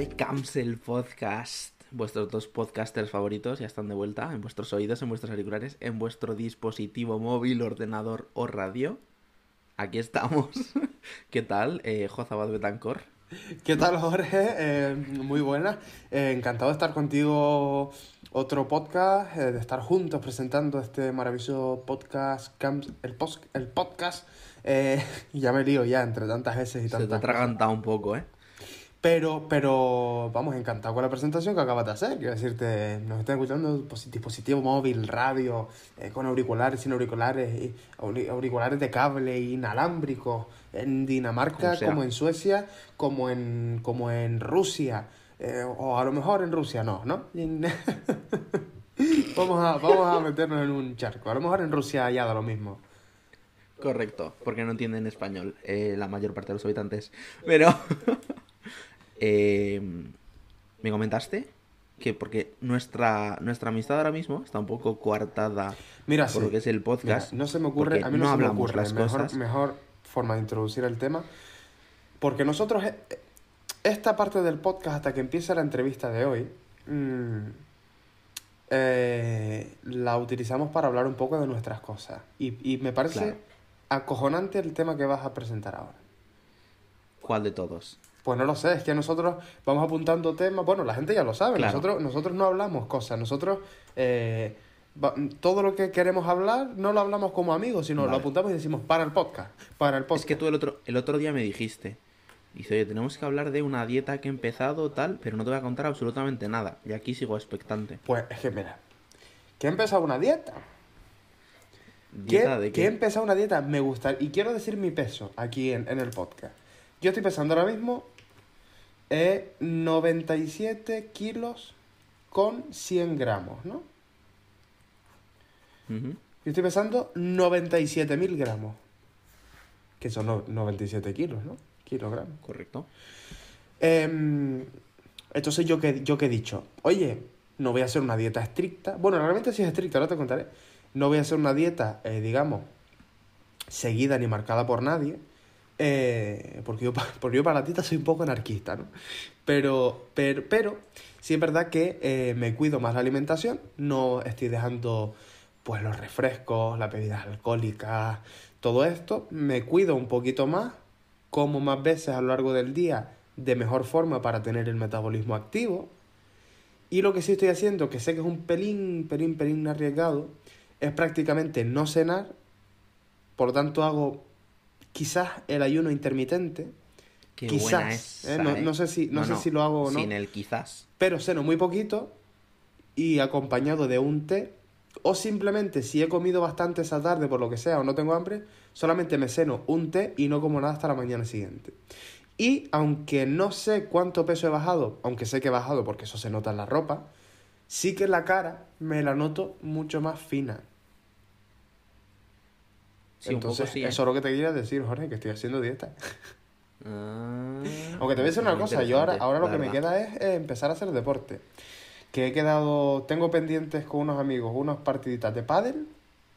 de Camsel Podcast. Vuestros dos podcasters favoritos ya están de vuelta en vuestros oídos, en vuestros auriculares, en vuestro dispositivo móvil, ordenador o radio. Aquí estamos. ¿Qué tal, eh, Jozabad Betancor? ¿Qué tal, Jorge? Eh, muy buena. Eh, encantado de estar contigo otro podcast, eh, de estar juntos presentando este maravilloso podcast, Camps- el, pos- el podcast. Eh, ya me lío ya entre tantas veces y Se te ha tantas atragantado un poco, ¿eh? Pero, pero, vamos, encantado con la presentación que acabas de hacer. Quiero decirte, nos están escuchando posi- dispositivo móvil, radio, eh, con auriculares, sin auriculares, y auri- auriculares de cable, inalámbricos, en Dinamarca, como en Suecia, como en, como en Rusia, eh, o a lo mejor en Rusia no, ¿no? vamos, a, vamos a meternos en un charco. A lo mejor en Rusia ya da lo mismo. Correcto, porque no entienden español eh, la mayor parte de los habitantes. Pero, eh, ¿me comentaste? Que porque nuestra, nuestra amistad ahora mismo está un poco coartada Mira, por sí. lo que es el podcast. Mira, no se me ocurre, a mí no, no se me ocurre las mejor, cosas. mejor forma de introducir el tema. Porque nosotros, eh, esta parte del podcast, hasta que empiece la entrevista de hoy, mm, eh, la utilizamos para hablar un poco de nuestras cosas. Y, y me parece Claro. acojonante el tema que vas a presentar ahora. ¿Cuál de todos? Pues no lo sé, es que nosotros vamos apuntando temas. Bueno, la gente ya lo sabe, Claro. nosotros, nosotros no hablamos cosas, nosotros eh, va- todo lo que queremos hablar no lo hablamos como amigos, sino lo apuntamos y decimos para el podcast, para el podcast. Es que tú el otro, el otro día me dijiste, dice, oye, tenemos que hablar de una dieta que he empezado, tal, pero no te voy a contar absolutamente nada. Y aquí sigo expectante. Pues es que mira, que he empezado una dieta. ¿Dieta de que he qué? empezado una dieta, me gusta, y quiero decir mi peso aquí en, en el podcast. Yo estoy pesando ahora mismo eh, 97 kilos con 100 gramos, ¿no? Yo estoy pesando 97.000 gramos. Que son no- 97 kilos, ¿no? Kilogramos. Correcto. Em, entonces, ¿yo qué, yo qué he dicho? Oye, no voy a hacer una dieta estricta. Bueno, realmente sí es estricta, ahora te contaré. No voy a hacer una dieta, eh, digamos, seguida ni marcada por nadie. Eh, porque, yo, porque yo para la dieta soy un poco anarquista, ¿no? Pero, pero, pero sí es verdad que eh, me cuido más la alimentación. No estoy dejando pues los refrescos, las bebidas alcohólicas, todo esto. Me cuido un poquito más como más veces a lo largo del día de mejor forma para tener el metabolismo activo. Y lo que sí estoy haciendo, que sé que es un pelín, pelín, pelín arriesgado, es prácticamente no cenar. Por tanto, hago quizás el ayuno intermitente, Qué Quizás, buena esa, ¿eh? No- ¿eh? no sé si- no sé si lo hago o no. Sin el quizás. pero ceno muy poquito y acompañado de un té. O simplemente, si he comido bastante esa tarde por lo que sea o no tengo hambre, solamente me ceno un té y no como nada hasta la mañana siguiente. Y aunque no sé cuánto peso he bajado, aunque sé que he bajado porque eso se nota en la ropa, sí que la cara me la noto mucho más fina. Sí, un poco Entonces, sí, ¿eh? eso es lo que te quería decir, Jorge, que estoy haciendo dieta. Ah, Aunque te voy a decir una cosa, yo ahora, ahora lo que me queda es eh, empezar a hacer deporte. Que he quedado, tengo pendientes con unos amigos unas partiditas de pádel,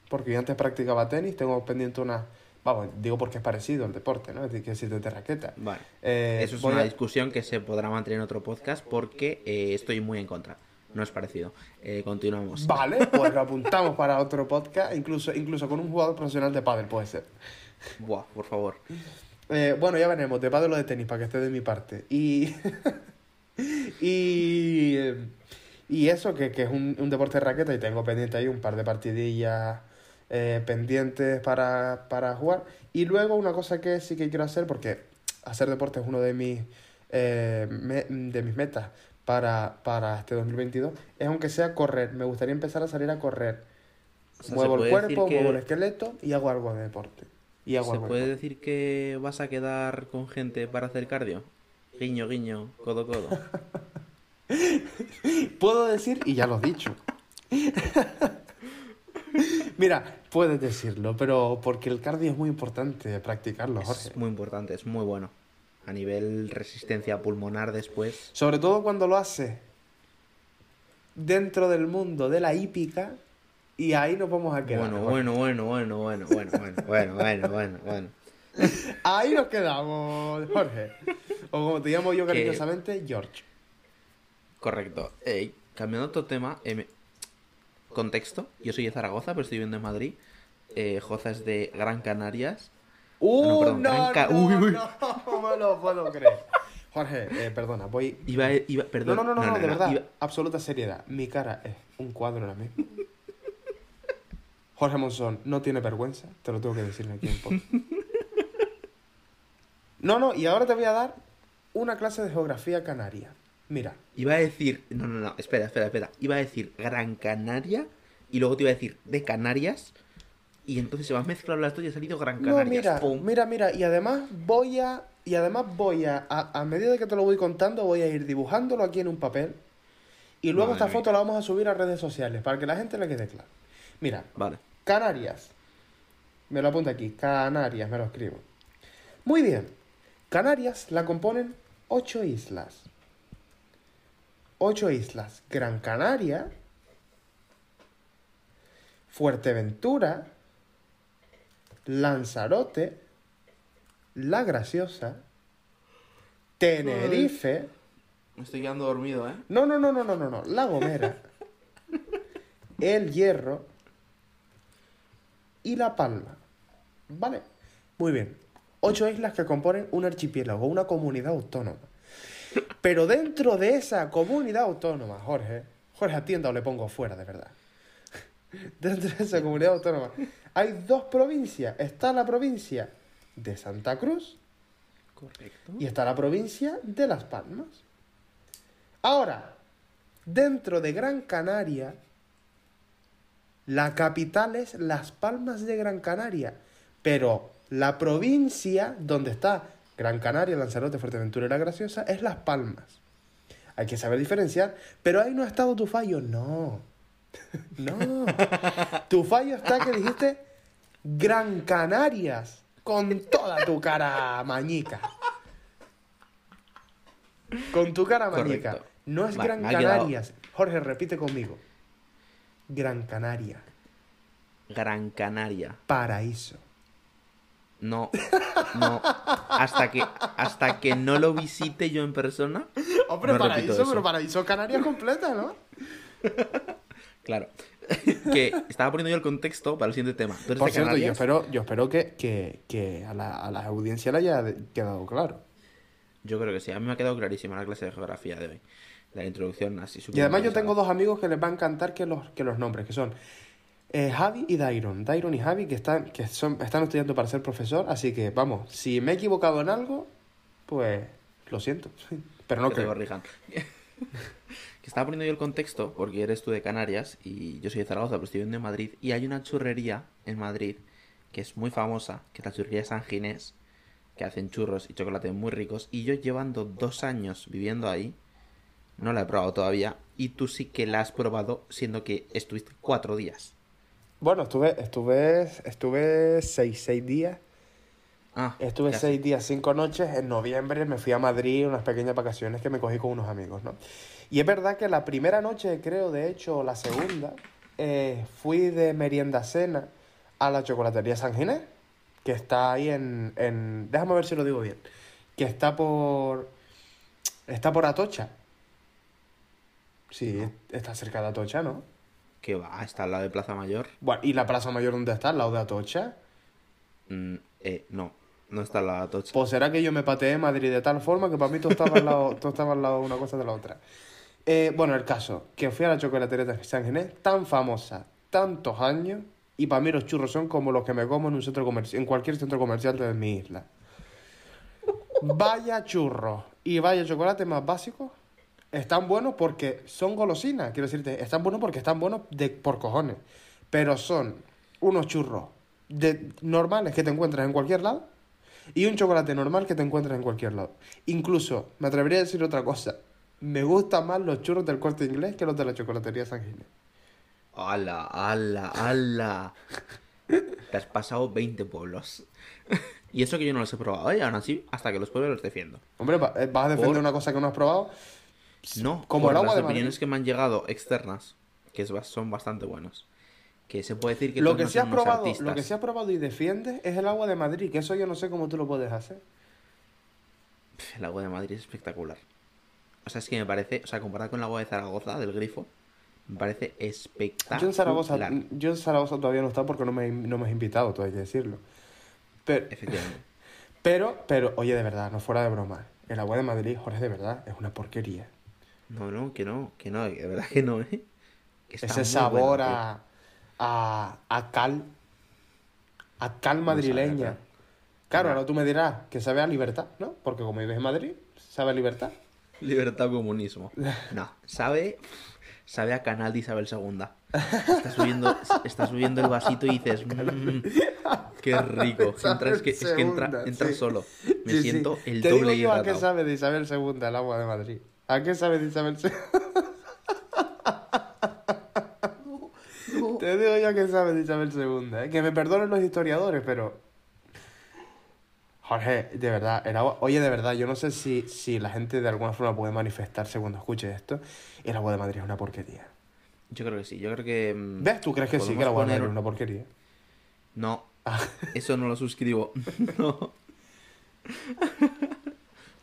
porque yo antes practicaba tenis, tengo pendiente unas, vamos, digo porque es parecido al deporte, ¿no? Es decir, que raqueta. Vale. Eh, Eso es una a- discusión que se podrá mantener en otro podcast porque eh, estoy muy en contra. No es parecido. Eh, continuamos. Vale, pues lo apuntamos para otro podcast, incluso, incluso con un jugador profesional de pádel puede ser. Buah, por favor. Eh, bueno, ya veremos, de pádel o de tenis, para que esté de mi parte. Y. y. Y eso, que, que es un, un deporte de raqueta y tengo pendiente ahí un par de partidillas eh, pendientes para, para jugar. Y luego una cosa que sí que quiero hacer, porque hacer deporte es uno de mis, eh, me- de mis metas para, para este 2022, es aunque sea correr. Me gustaría empezar a salir a correr. O sea, ¿se muevo el cuerpo, que- muevo el esqueleto y hago algo de deporte. Y hago ¿Se algo puede deporte. decir que vas a quedar con gente para hacer cardio? Guiño, guiño, codo, codo. Puedo decir, y ya lo has dicho. Mira, puedes decirlo, pero porque el cardio es muy importante practicarlo, Jorge. Es muy importante, es muy bueno. A nivel resistencia pulmonar después. Sobre todo cuando lo haces dentro del mundo de la hípica, y ahí nos vamos a quedar. Bueno, bueno, bueno, bueno, bueno, bueno, bueno, bueno, bueno, bueno, bueno. Ahí nos quedamos, Jorge. O como te llamo yo Que- cariñosamente, George. Correcto. Cambiando otro tema, eh, contexto. Yo soy de Zaragoza, pero estoy viviendo en Madrid. Eh, Joza es de Gran Canarias. ¡Uh, no, perdón, no, Gran Ca- no, Uy, uy. no, no me lo puedo creer! Jorge, eh, perdona, voy... Iba, iba, perdón. no, no, no, no, de verdad, iba- absoluta seriedad. Mi cara es un cuadro ahora mismo. Jorge Monzón no tiene vergüenza, te lo tengo que decir aquí en podcast. No, no, y ahora te voy a dar una clase de geografía canaria. Mira, Iba a decir. No, no, no, espera, espera, espera. Iba a decir Gran Canaria y luego te iba a decir de Canarias. Y entonces se me han mezclado las dos y ha salido Gran no, Canarias. mira, ¡Pum! mira, mira, y además voy a, y además voy a, a, a medida que te lo voy contando, voy a ir dibujándolo aquí en un papel. Y luego Madre esta mía. foto la vamos a subir a redes sociales para que la gente le quede claro. Mira, Vale. Canarias. Me lo apunta aquí. Canarias, me lo escribo. Muy bien. Canarias la componen ocho islas. Ocho islas. Gran Canaria. Fuerteventura. Lanzarote. La Graciosa. Tenerife. Me estoy quedando dormido, ¿eh? No, no, no, no, no, no, no. La Gomera. El Hierro. Y La Palma. ¿Vale? Muy bien. Ocho islas que componen un archipiélago, una comunidad autónoma. Pero dentro de esa comunidad autónoma, Jorge, Jorge atienda o le pongo fuera, de verdad. Dentro de esa comunidad autónoma hay dos provincias. Está la provincia de Santa Cruz Correcto. y está la provincia de Las Palmas. Ahora, dentro de Gran Canaria, la capital es Las Palmas de Gran Canaria, pero la provincia donde está Gran Canaria, Lanzarote, Fuerteventura y La Graciosa es Las Palmas. Hay que saber diferenciar, pero ahí no ha estado tu fallo, no. No. Tu fallo está que dijiste Gran Canarias con toda tu cara mañica. Con tu cara mañica. Correcto. No es Gran quedado- Canarias. Jorge, repite conmigo. Gran Canaria. Gran Canaria. Paraíso. No, no. Hasta que, hasta que no lo visite yo en persona. Hombre, No paraíso, pero paraíso Canarias completa, ¿no? Claro. que estaba poniendo yo el contexto para el siguiente tema. ¿Tú eres Por cierto, yo espero, yo espero que, que, que a, la, a la audiencia le haya quedado claro. Yo creo que sí. A mí me ha quedado clarísima la clase de geografía de hoy. La introducción así Y además yo tengo dos amigos que les va a encantar que los, que los nombres, que son eh, Javi y Dairon. Dairon y Javi que están, que son, están estudiando para ser profesor, así que vamos, si me he equivocado en algo, pues lo siento. Pero no que te creo. corrijan. que estaba poniendo yo el contexto porque eres tú de Canarias y yo soy de Zaragoza, pero estoy viviendo en Madrid. Y hay una churrería en Madrid que es muy famosa, que es la churrería San Ginés, que hacen churros y chocolate muy ricos. Y yo llevando dos años viviendo ahí, no la he probado todavía. Y tú sí que la has probado, siendo que estuviste cuatro días. Bueno, estuve, estuve, estuve seis, seis días. Ah, Estuve seis días, cinco noches. En noviembre me fui a Madrid, unas pequeñas vacaciones que me cogí con unos amigos, ¿no? Y es verdad que la primera noche, creo, de hecho, la segunda, eh, fui de merienda cena a la chocolatería San Ginés, que está ahí en, en... Déjame ver si lo digo bien. Que está por... Está por Atocha. Sí, está cerca de Atocha, ¿no? Que va, está al lado de Plaza Mayor. Bueno, ¿y la Plaza Mayor dónde está? ¿Al lado de Atocha? Mm, eh, no, no está al lado de Atocha. Pues será que yo me pateé en Madrid de tal forma que para mí todo estaba al lado, todo estaba al lado de una cosa de la otra. Eh, bueno, el caso, que fui a la chocolatería de San Ginés, tan famosa, tantos años, y para mí los churros son como los que me como en un centro comercial, en cualquier centro comercial de mi isla. Vaya churros y vaya chocolate más básicos. Están buenos porque son golosinas, quiero decirte, están buenos porque están buenos de, por cojones. Pero son unos churros de, normales que te encuentras en cualquier lado y un chocolate normal que te encuentras en cualquier lado. Incluso, me atrevería a decir otra cosa. Me gustan más los churros del corte inglés que los de la chocolatería San Ginés. ¡Hala, hala, hala! Te has pasado 20 pueblos. y eso que yo no los he probado, ¿eh? Aún así, hasta que los pruebe los defiendo. Hombre, eh, ¿vas a defender Por- una cosa que no has probado? No, Como el agua las de Madrid. opiniones que me han llegado externas, que son bastante buenos. Que se puede decir que Lo que, no son unos probado, artistas. lo que sí has probado y defiendes es el agua de Madrid, que eso yo no sé cómo tú lo puedes hacer. El agua de Madrid es espectacular. O sea, es que me parece, o sea, comparado con el agua de Zaragoza, del grifo, me parece espectacular. Yo en Zaragoza, yo en Zaragoza todavía no está porque no me, no me has invitado, todo hay que decirlo. Pero, Efectivamente. pero, pero, oye, de verdad, no fuera de broma. El agua de Madrid, Jorge, de verdad, es una porquería. No, no, que no, que no, de verdad que no, ¿eh? Está Ese sabor bueno, a, a, a cal, a cal madrileña. Claro, ahora tú me dirás que sabe a libertad, ¿no? Porque como vives en Madrid, sabe a libertad. Libertad comunismo. No, sabe, sabe a canal de Isabel II. Estás subiendo, estás subiendo el vasito y dices, "Mm, qué rico. Entra, es que, es que entra, entra sí. solo. Me Sí, sí. siento el Te doble digo yo a qué sabe de Isabel II el agua de Madrid. ¿A qué sabe de Isabel II? Te digo yo a qué sabe de Isabel II. ¿eh? Que me perdonen los historiadores, pero... Jorge, de verdad, el agua... Oye, de verdad, yo no sé si, si la gente de alguna forma puede manifestarse cuando escuche esto. El agua de Madrid es una porquería. Yo creo que sí, yo creo que... mm, ¿Ves? ¿Tú crees que sí que el agua de poner- Madrid es una porquería? No, Ah. eso no lo suscribo. No.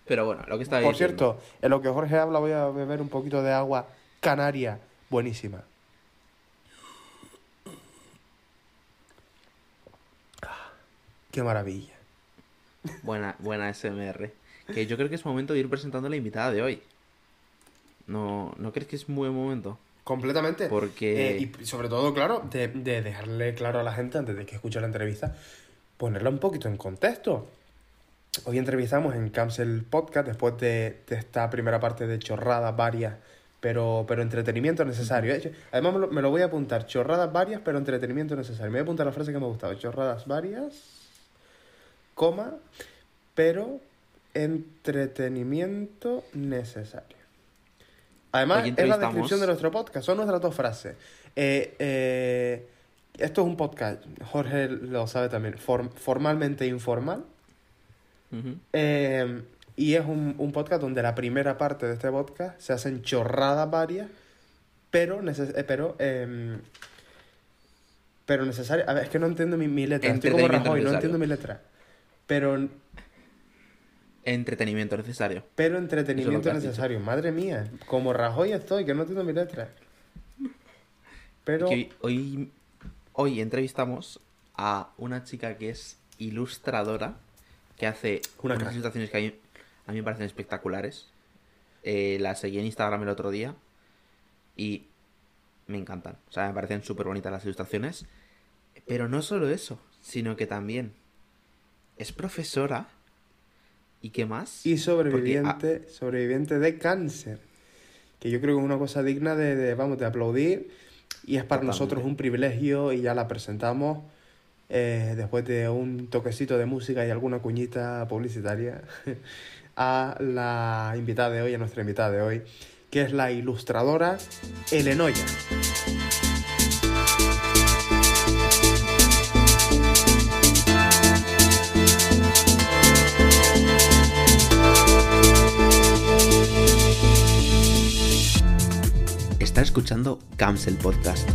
Pero bueno, lo que estaba Por diciendo. cierto, en lo que Jorge habla voy a beber un poquito de agua canaria buenísima. Ah, Qué maravilla. Buena, buena SMR. Que yo creo que es momento de ir presentando a la invitada de hoy. ¿No, ¿no crees que es muy buen momento? Completamente. Porque- Eh, y sobre todo, claro, de, de dejarle claro a la gente antes de que escuche la entrevista, ponerla un poquito en contexto. Hoy entrevistamos en Cancel Podcast después de, de esta primera parte de chorradas varias, pero, pero entretenimiento necesario. ¿eh? Además, me lo, me lo voy a apuntar: chorradas varias, pero entretenimiento necesario. Me voy a apuntar la frase que me ha gustado: chorradas varias, coma, pero entretenimiento necesario. Además, es la descripción de nuestro podcast, son nuestras dos frases. Eh, eh, esto es un podcast, Jorge lo sabe también, form- formalmente informal. Eh, y es un, un podcast donde la primera parte de este podcast se hacen chorradas varias, pero, neces pero, em, pero necesaria. A ver, es que no entiendo mi, mi letra. Estoy como Rajoy, no necesario. entiendo mi letra. Pero, Entretenimiento necesario. pero es entretenimiento necesario. Madre mía, como Rajoy estoy, que no entiendo mi letra. Pero, Que hoy, hoy, entrevistamos a una chica que es ilustradora, que hace Una unas ilustraciones que a mí, a mí me parecen espectaculares. Eh, la seguí en Instagram el otro día y me encantan. O sea, me parecen súper bonitas las ilustraciones. Pero no solo eso, sino que también es profesora. ¿Y qué más? y Porque, ah, sobreviviente, sobreviviente de cáncer. Que yo creo que es una cosa digna de, de, vamos, de aplaudir. Y es para nosotros un privilegio y ya la presentamos eh, después de un toquecito de música y alguna cuñita publicitaria a la invitada de hoy, a nuestra invitada de hoy, que es la ilustradora Elenoya. Escuchando Camps el podcast.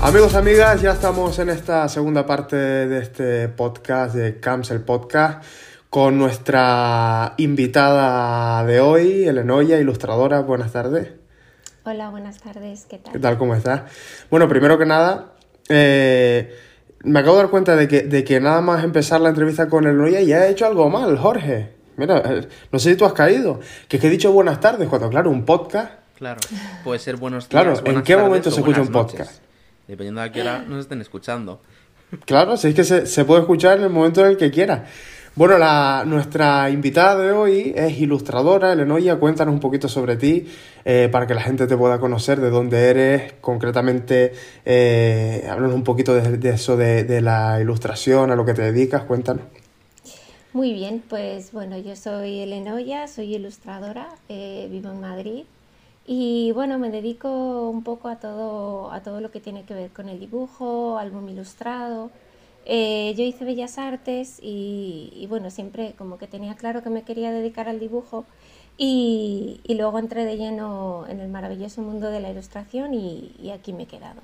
Amigos, amigas, ya estamos en esta segunda parte de este podcast, de Camps el Podcast, con nuestra invitada de hoy, Elenoya, ilustradora. Buenas tardes. Hola, buenas tardes, ¿qué ¿Qué tal? tal? ¿Cómo estás? Bueno, primero que nada, eh, me acabo de dar cuenta de que, de que nada más empezar la entrevista con Elenoya ya he hecho algo mal, Jorge. Mira, eh, no sé si tú has caído, que es que he dicho buenas tardes, cuando claro, un podcast Claro, puede ser buenos días. Claro, ¿en qué tardes momento se escucha un noches, podcast? Dependiendo de a qué hora nos estén escuchando. Claro, si es que se, se puede escuchar en el momento en el que quiera. Bueno, la, nuestra invitada de hoy es ilustradora, Elenoya. Cuéntanos un poquito sobre ti eh, para que la gente te pueda conocer, de dónde eres, concretamente, eh, háblanos un poquito de, eso, de, de la ilustración, a lo que te dedicas, cuéntanos. Muy bien, pues bueno, yo soy Elenoya, soy ilustradora, eh, vivo en Madrid y bueno, me dedico un poco a todo, a todo lo que tiene que ver con el dibujo, álbum ilustrado. Eh, yo hice Bellas Artes y, bueno, siempre como que tenía claro que me quería dedicar al dibujo Y, luego entré de lleno en el maravilloso mundo de la ilustración y, aquí me he quedado.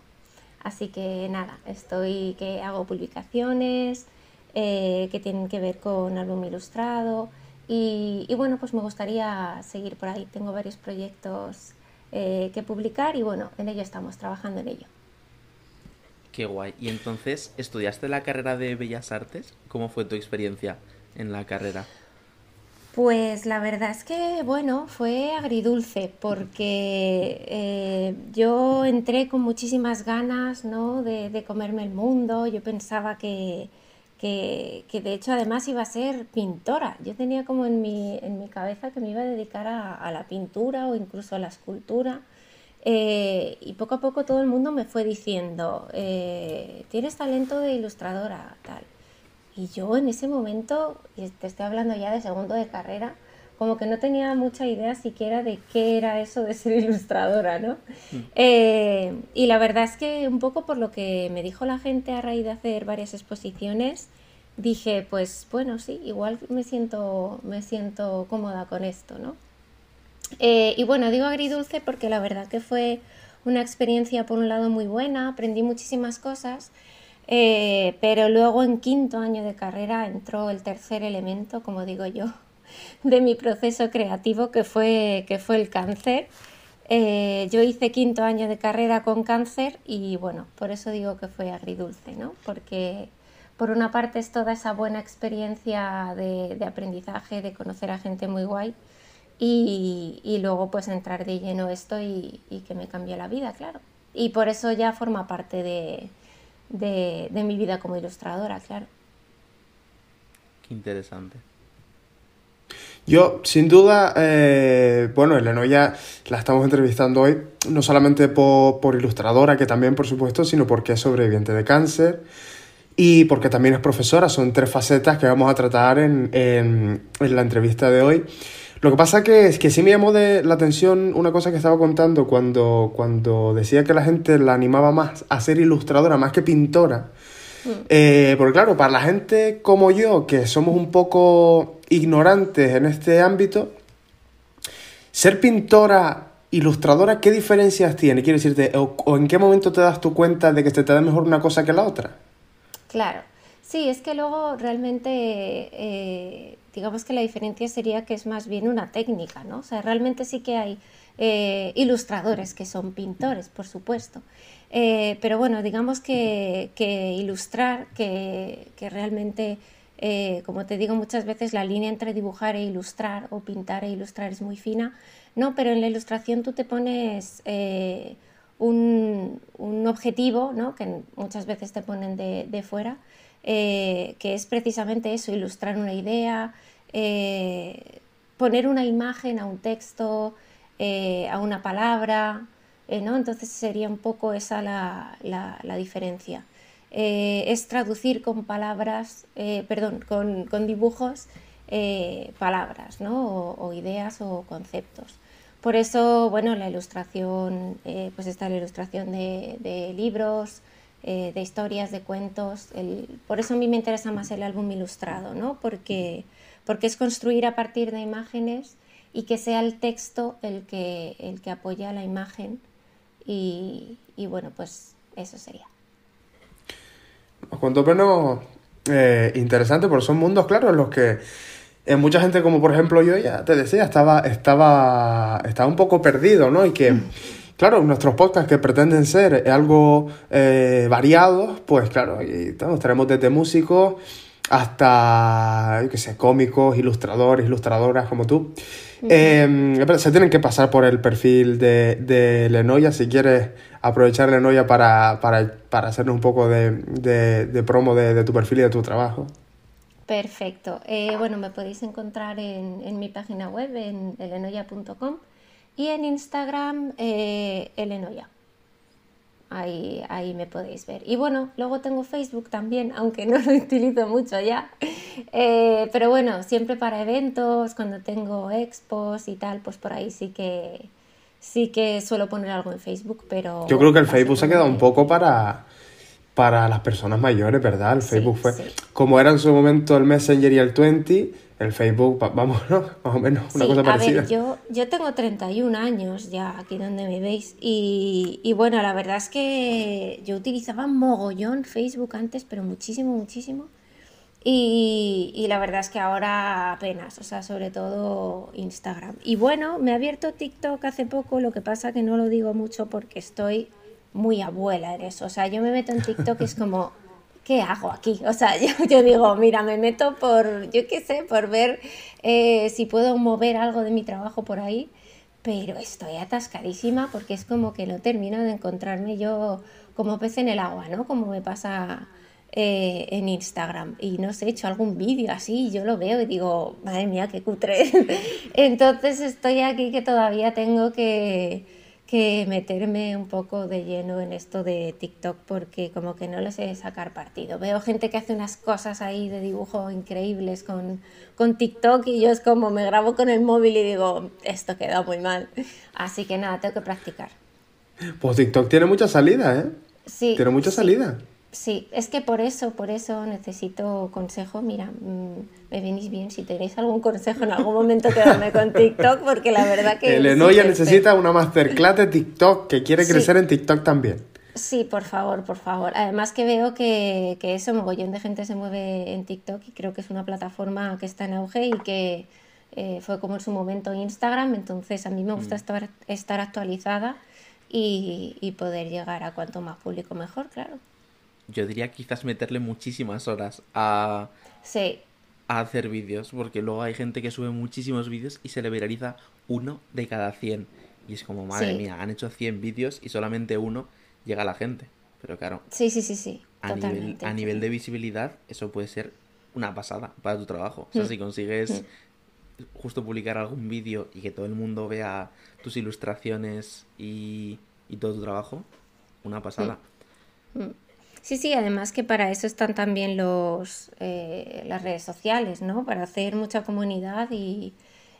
Así que nada, estoy que hago publicaciones eh, que tienen que ver con álbum ilustrado y, bueno, pues me gustaría seguir por ahí. Tengo varios proyectos eh, que publicar y bueno, en ello estamos, trabajando en ello. Qué guay. Y entonces, ¿estudiaste la carrera de Bellas Artes? ¿Cómo fue tu experiencia en la carrera? Pues la verdad es que, bueno, fue agridulce porque eh, yo entré con muchísimas ganas, ¿no? De, comerme el mundo. Yo pensaba que, que, de hecho además iba a ser pintora. Yo tenía como en mi, en mi cabeza que me iba a dedicar a, la pintura o incluso a la escultura. Eh, y poco a poco todo el mundo me fue diciendo, eh, tienes talento de ilustradora, tal. Y yo en ese momento, y te estoy hablando ya de segundo de carrera, como que no tenía mucha idea siquiera de qué era eso de ser ilustradora, ¿no? Mm. Eh, y la verdad es que un poco por lo que me dijo la gente a raíz de hacer varias exposiciones, dije, pues bueno, sí, igual me siento, me siento cómoda con esto, ¿no? Eh, y bueno, digo agridulce porque la verdad que fue una experiencia por un lado muy buena, aprendí muchísimas cosas, eh, pero luego en quinto año de carrera entró el tercer elemento, como digo yo, de mi proceso creativo, que fue, que fue el cáncer. Eh, yo hice quinto año de carrera con cáncer y bueno, por eso digo que fue agridulce, ¿no? Porque por una parte es toda esa buena experiencia de, de aprendizaje, de conocer a gente muy guay y, y, luego pues entrar de lleno esto y, y que me cambió la vida, claro. Y por eso ya forma parte de, de, mi vida como ilustradora, claro. Qué interesante. Yo, sin duda, eh, bueno, Elena ya la estamos entrevistando hoy, no solamente por, ilustradora, que también, por supuesto, sino porque es sobreviviente de cáncer y porque también es profesora. Son tres facetas que vamos a tratar en, en, en la entrevista de hoy. Lo que pasa que es que sí me llamó de la atención una cosa que estaba contando cuando, cuando decía que la gente la animaba más a ser ilustradora más que pintora. Mm. Eh, porque claro, para la gente como yo, que somos un poco ignorantes en este ámbito, ser pintora, ilustradora, ¿qué diferencias tiene? Quiero decirte, o, en qué momento te das tu cuenta de que te da mejor una cosa que la otra? Claro. Sí, es que luego realmente eh, digamos que la diferencia sería que es más bien una técnica, ¿no? O sea, realmente sí que hay eh, ilustradores que son pintores, por supuesto. Eh, pero bueno, digamos que, ilustrar, que, realmente, como te digo muchas veces, la línea entre dibujar e ilustrar o pintar e ilustrar es muy fina, ¿no? Pero en la ilustración tú te pones un, objetivo, ¿no? Que muchas veces te ponen de fuera, que es precisamente eso, ilustrar una idea, eh, poner una imagen a un texto, eh, a una palabra, eh, ¿no? Entonces sería un poco esa la, la, diferencia. es traducir con palabras, perdón, con, con dibujos palabras, ¿no? O, ideas o conceptos. Por eso, bueno, la ilustración, pues está la ilustración de libros, de historias, de cuentos. por eso a mí me interesa más el álbum ilustrado, ¿no? Porque porque es construir a partir de imágenes y que sea el texto el que, el que apoya la imagen y, bueno, pues eso sería. Cuanto menos eh, interesante, porque son mundos, claros en los que eh, mucha gente, como por ejemplo yo, ya te decía, estaba, estaba, estaba un poco perdido, ¿no? Y que, claro, nuestros podcasts que pretenden ser algo eh, variados, pues claro, y, tenemos desde músicos hasta, yo qué sé, cómicos, ilustradores, ilustradoras como tú. Em, se tienen que pasar por el perfil de, de Lenoya. Si quieres aprovechar Lenoya para, para, para hacernos un poco de, de, promo de, tu perfil y de tu trabajo. Perfecto. Eh, bueno, me podéis encontrar en, en mi página web, en elenoya.com y en Instagram, eh, elenoya. Ahí, ahí me podéis ver. Y bueno, luego tengo Facebook también, aunque no lo utilizo mucho ya. Eh, pero bueno, siempre para eventos, cuando tengo expos y tal, pues por ahí sí que sí que suelo poner algo en Facebook, pero... Yo creo que el Facebook se ha quedado un poco para, para las personas mayores, ¿verdad? El Sí, Facebook fue, sí. como era en su momento el Messenger y el 20, el Facebook, va- vamos, ¿no? Más o menos, una Sí, cosa a parecida. ver, yo, yo tengo 31 años ya aquí donde me veis y, y bueno, la verdad es que yo utilizaba mogollón Facebook antes, pero muchísimo, muchísimo. Y, y la verdad es que ahora apenas, o sea, sobre todo Instagram. Y bueno, me he abierto TikTok hace poco, lo que pasa que no lo digo mucho porque estoy muy abuela en eso. O sea, yo me meto en TikTok y es como, ¿qué hago aquí? O sea, yo, digo, mira, me meto por, yo qué sé, por ver eh, si puedo mover algo de mi trabajo por ahí, pero estoy atascadísima porque es como que no termino de encontrarme yo como pez en el agua, ¿no? Como me pasa eh, en Instagram. Y no sé, he hecho algún vídeo así, yo lo veo y digo, madre mía, qué cutre. Entonces estoy aquí que todavía tengo que, que meterme un poco de lleno en esto de TikTok porque como que no le sé sacar partido. Veo gente que hace unas cosas ahí de dibujo increíbles con, con TikTok y yo es como me grabo con el móvil y digo, esto queda muy mal. Así que nada, tengo que practicar. Pues TikTok tiene mucha salida, ¿eh? Sí, Tiene mucha sí. salida. Sí, es que por eso, por eso necesito consejo. Mira, mm, me venís bien si tenéis algún consejo en algún momento quedarme con TikTok, porque la verdad que... El sí que necesita una masterclass de TikTok que quiere Sí. crecer en TikTok también. Sí, por favor, por favor. Además que veo que, que eso, mogollón de gente se mueve en TikTok y creo que es una plataforma que está en auge y que eh, fue como en su momento Instagram, entonces a mí me gusta estar, estar actualizada y, y poder llegar a cuanto más público mejor, claro. Yo diría quizás meterle muchísimas horas a, Sí, a hacer vídeos, porque luego hay gente que sube muchísimos vídeos y se le viraliza uno de cada 100. Y es como, madre Sí. mía, han hecho 100 vídeos y solamente uno llega a la gente. Pero claro, sí, sí, sí, sí, a nivel, a nivel de visibilidad, eso puede ser una pasada para tu trabajo. O sea, Mm. si consigues justo publicar algún vídeo y que todo el mundo vea tus ilustraciones y, y todo tu trabajo, una pasada. Sí, sí, además que para eso están también los, eh, las redes sociales, ¿no? Para hacer mucha comunidad y,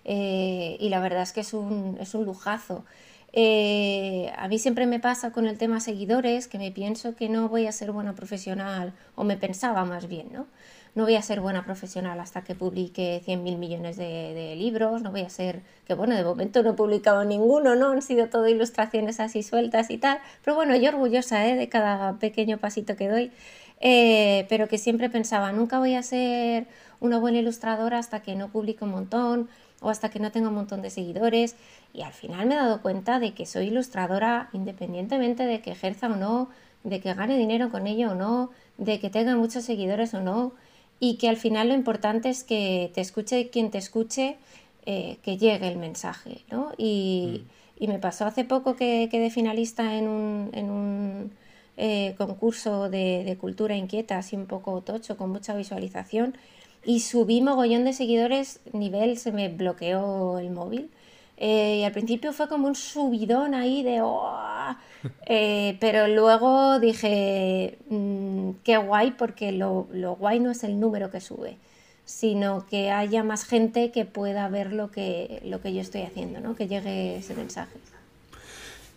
eh, y la verdad es que es un, es un lujazo. Eh, a mí siempre me pasa con el tema seguidores que me pienso que no voy a ser buena profesional, o me pensaba más bien, ¿no? No voy a ser buena profesional hasta que publique 100.000 millones de, libros, no voy a ser, que bueno, de momento no he publicado ninguno, ¿no? Han sido todo ilustraciones así sueltas y tal, pero bueno, yo orgullosa ¿eh? de cada pequeño pasito que doy, eh, pero que siempre pensaba, nunca voy a ser una buena ilustradora hasta que no publique un montón o hasta que no tenga un montón de seguidores y al final me he dado cuenta de que soy ilustradora independientemente de que ejerza o no, de que gane dinero con ello o no, de que tenga muchos seguidores o no y que al final lo importante es que te escuche quien te escuche, eh, que llegue el mensaje, ¿no? Y, y me pasó hace poco que quedé finalista en un, en un eh, concurso de, de cultura inquieta, así un poco tocho, con mucha visualización, y subí mogollón de seguidores, nivel se me bloqueó el móvil. Eh, y al principio fue como un subidón ahí de "Oh", eh, pero luego dije "Mm, qué guay porque lo, lo guay no es el número que sube sino que haya más gente que pueda ver lo que, lo que yo estoy haciendo, ¿no? que llegue ese mensaje.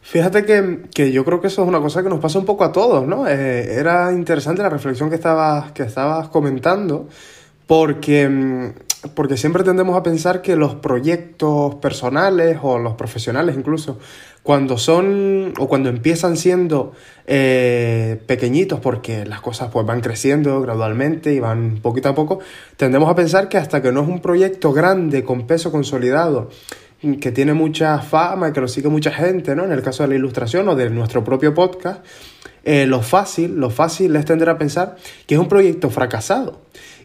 Fíjate que, que yo creo que eso es una cosa que nos pasa un poco a todos, ¿no? Eh, era interesante la reflexión que estabas, que estabas comentando, porque, mm, porque siempre tendemos a pensar que los proyectos personales o los profesionales incluso, cuando son o cuando empiezan siendo eh, pequeñitos, porque las cosas pues van creciendo gradualmente y van poquito a poco, tendemos a pensar que hasta que no es un proyecto grande, con peso consolidado, que tiene mucha fama y que lo sigue mucha gente, ¿no? En el caso de la ilustración o de nuestro propio podcast, eh, lo fácil, lo fácil es tender a pensar que es un proyecto fracasado.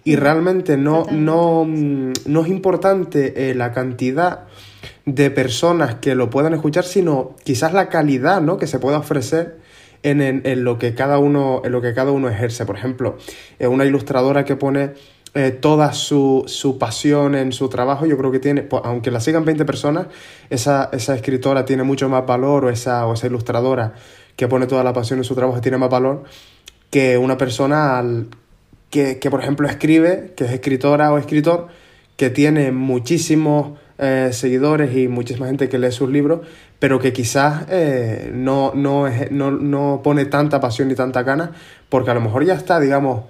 Y realmente no, no, mm, no es importante eh, la cantidad de personas que lo puedan escuchar, sino quizás la calidad, ¿no? Que se pueda ofrecer en, en- en lo que cada uno, en lo que cada uno ejerce. Por ejemplo, eh, una ilustradora que pone eh, toda su, su pasión en su trabajo, yo creo que tiene, pues, aunque la sigan 20 personas, esa, esa escritora tiene mucho más valor o esa, o esa ilustradora que pone toda la pasión en su trabajo tiene más valor que una persona al- que, por ejemplo, escribe, que es escritora o escritor, que tiene muchísimos eh, seguidores y muchísima gente que lee sus libros, pero que quizás eh, no, no, no, no, pone tanta pasión ni tanta gana, porque a lo mejor ya está, digamos,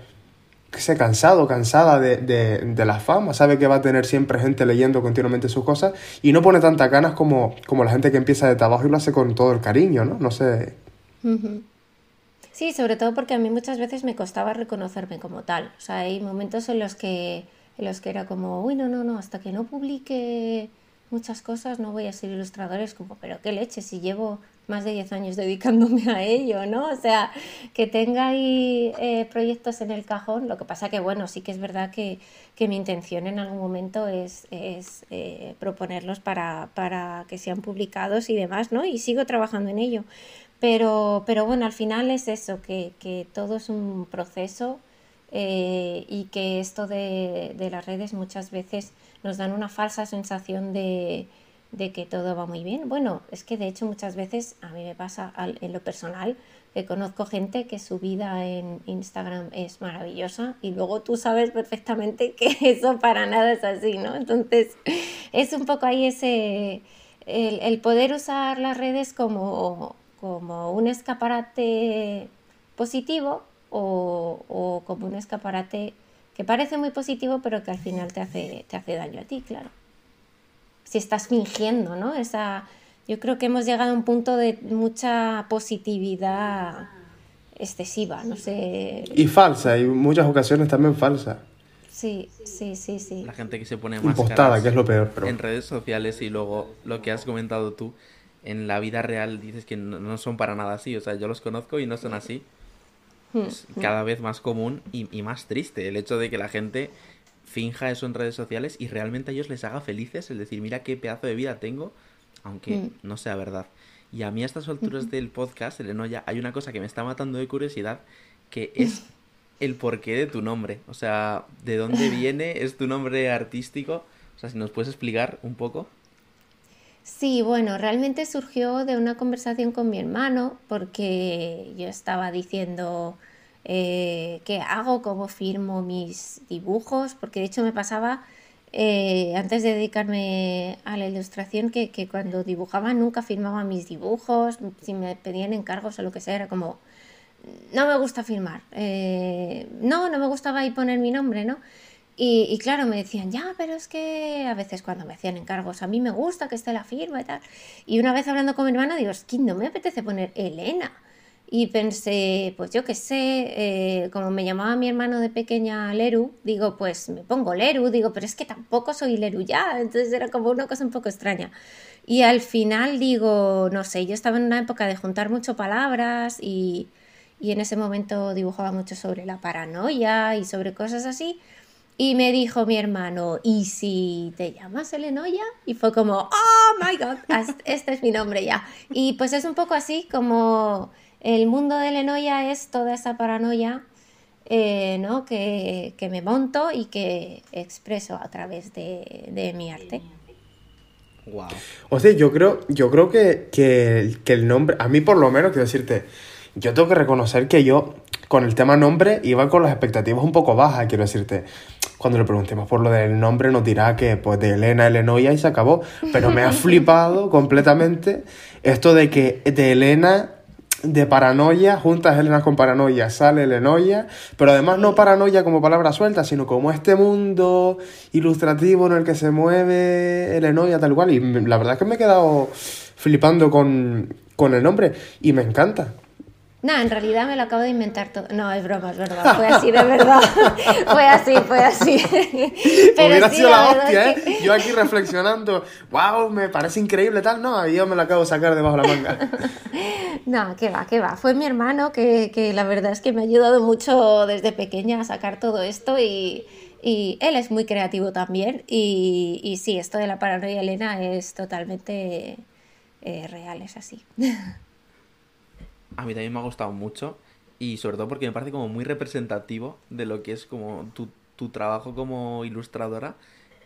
que se cansado, cansada de, de, de, la fama, sabe que va a tener siempre gente leyendo continuamente sus cosas y no pone tantas ganas como, como la gente que empieza de trabajo y lo hace con todo el cariño, ¿no? No sé. Sí, sobre todo porque a mí muchas veces me costaba reconocerme como tal. O sea, hay momentos en los que, en los que era como, uy, no, no, no, hasta que no publique muchas cosas no voy a ser ilustrador. Es como, pero qué leche, si llevo más de 10 años dedicándome a ello, ¿no? O sea, que tenga ahí eh, proyectos en el cajón, lo que pasa que, bueno, sí que es verdad que, que mi intención en algún momento es, es eh, proponerlos para, para, que sean publicados y demás, ¿no? Y sigo trabajando en ello. Pero, pero bueno, al final es eso, que, que todo es un proceso eh, y que esto de, de las redes muchas veces nos dan una falsa sensación de de que todo va muy bien. Bueno, es que de hecho muchas veces a mí me pasa en lo personal que conozco gente que su vida en Instagram es maravillosa y luego tú sabes perfectamente que eso para nada es así, ¿no? Entonces es un poco ahí ese, el, poder usar las redes como, como un escaparate positivo o, o como un escaparate que parece muy positivo pero que al final te hace, te hace daño a ti, claro si estás fingiendo, ¿no? Esa, yo creo que hemos llegado a un punto de mucha positividad excesiva, no sé. Y falsa, y en muchas ocasiones también falsa. Sí, sí, sí, sí. La gente que se pone Impostada, que es lo peor. Pero... En redes sociales y luego lo que has comentado tú, en la vida real dices que no, son para nada así. O sea, yo los conozco y no son así. Hmm, es cada vez más común y, y más triste el hecho de que la gente finja eso en redes sociales y realmente a ellos les haga felices el decir, mira qué pedazo de vida tengo, aunque mm. no sea verdad. Y a mí a estas alturas del podcast, Elenoya, hay una cosa que me está matando de curiosidad, que es el porqué de tu nombre. O sea, ¿de dónde viene? ¿Es tu nombre artístico? O sea, si nos puedes explicar un poco. Sí, bueno, realmente surgió de una conversación con mi hermano, porque yo estaba diciendo, eh, qué hago, cómo firmo mis dibujos, porque de hecho me pasaba eh, antes de dedicarme a la ilustración que, que, cuando dibujaba nunca firmaba mis dibujos, si me pedían encargos o lo que sea, era como, no me gusta firmar, eh, no, no me gustaba ahí poner mi nombre, ¿no? Y, claro, me decían, ya, pero es que a veces cuando me hacían encargos, a mí me gusta que esté la firma y tal. Y una vez hablando con mi hermana, digo, es que no me apetece poner Elena y pensé, pues yo qué sé, eh, como me llamaba mi hermano de pequeña Leru, digo, pues me pongo Leru, digo, pero es que tampoco soy Leru ya, entonces era como una cosa un poco extraña. Y al final digo, no sé, yo estaba en una época de juntar mucho palabras y, y en ese momento dibujaba mucho sobre la paranoia y sobre cosas así. Y me dijo mi hermano, ¿y si te llamas Elenoya? Y fue como, oh my god, este es mi nombre ya. Y pues es un poco así como el mundo de Lenoya es toda esa paranoia eh, ¿no? que, me monto y que expreso a través de, mi arte. Wow. O sea, yo creo, yo creo que, que, el nombre, a mí por lo menos, quiero decirte, yo tengo que reconocer que yo con el tema nombre iba con las expectativas un poco bajas, quiero decirte. Cuando le preguntemos por lo del nombre nos dirá que pues de Elena Elenoya y se acabó. Pero me ha flipado completamente esto de que de Elena de paranoia, juntas Elena con paranoia, sale Lenoia, pero además no paranoia como palabra suelta, sino como este mundo ilustrativo en el que se mueve Elenoia tal cual. Y la verdad es que me he quedado flipando con, con el nombre y me encanta. No, en realidad me lo acabo de inventar todo. No, es broma, es verdad. Fue así, de verdad. fue así, fue así. Pero Hubiera sido la, hostia, ¿eh? Yo aquí reflexionando, wow, me parece increíble tal. No, yo me lo acabo de sacar debajo de la manga. no, que va, que va. Fue mi hermano que, que la verdad es que me ha ayudado mucho desde pequeña a sacar todo esto y, y él es muy creativo también. Y, y sí, esto de la paranoia Elena es totalmente eh, real, es así. A mí también me ha gustado mucho y sobre todo porque me parece como muy representativo de lo que es como tu, tu trabajo como ilustradora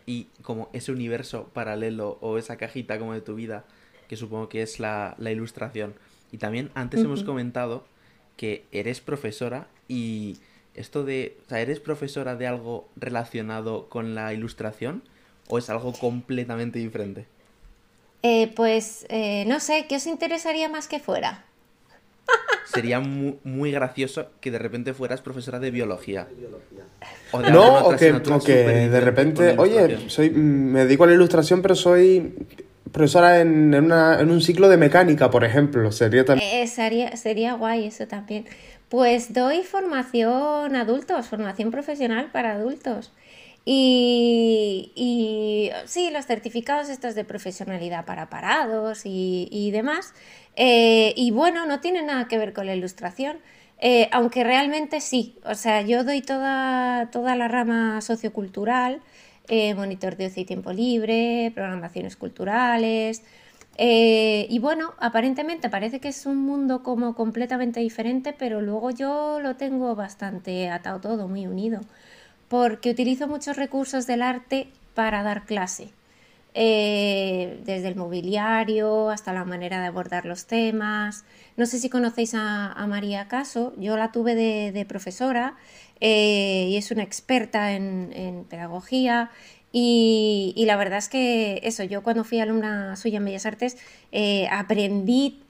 y como ese universo paralelo o esa cajita como de tu vida que supongo que es la, la ilustración. Y también antes hemos comentado que eres profesora y esto de, o sea, ¿eres profesora de algo relacionado con la ilustración ¿O es algo completamente diferente? Eh, pues eh, no sé, ¿qué os interesaría más que fuera? Sería muy, gracioso que de repente fueras profesora de biología. O no, o que, de repente, oye, soy, me dedico a la ilustración, pero soy profesora en, en, un ciclo de mecánica, por ejemplo. Sería también... Eh, sería, sería guay eso también. Pues doy formación adultos, formación profesional para adultos. Y, sí, los certificados estos de profesionalidad para parados y, demás. Eh, y bueno, no tiene nada que ver con la ilustración. Eh, aunque realmente sí, o sea, yo doy toda, toda la rama sociocultural, eh, monitor de ocio y tiempo libre, programaciones culturales, y bueno, aparentemente parece que es un mundo como completamente diferente, pero luego yo lo tengo bastante atado todo, muy unido porque utilizo muchos recursos del arte para dar clase. Eh, desde el mobiliario hasta la manera de abordar los temas. No sé si conocéis a, María Caso, yo la tuve de, profesora eh, y es una experta en, pedagogía y, la verdad es que eso, yo cuando fui alumna suya en Bellas Artes eh, aprendí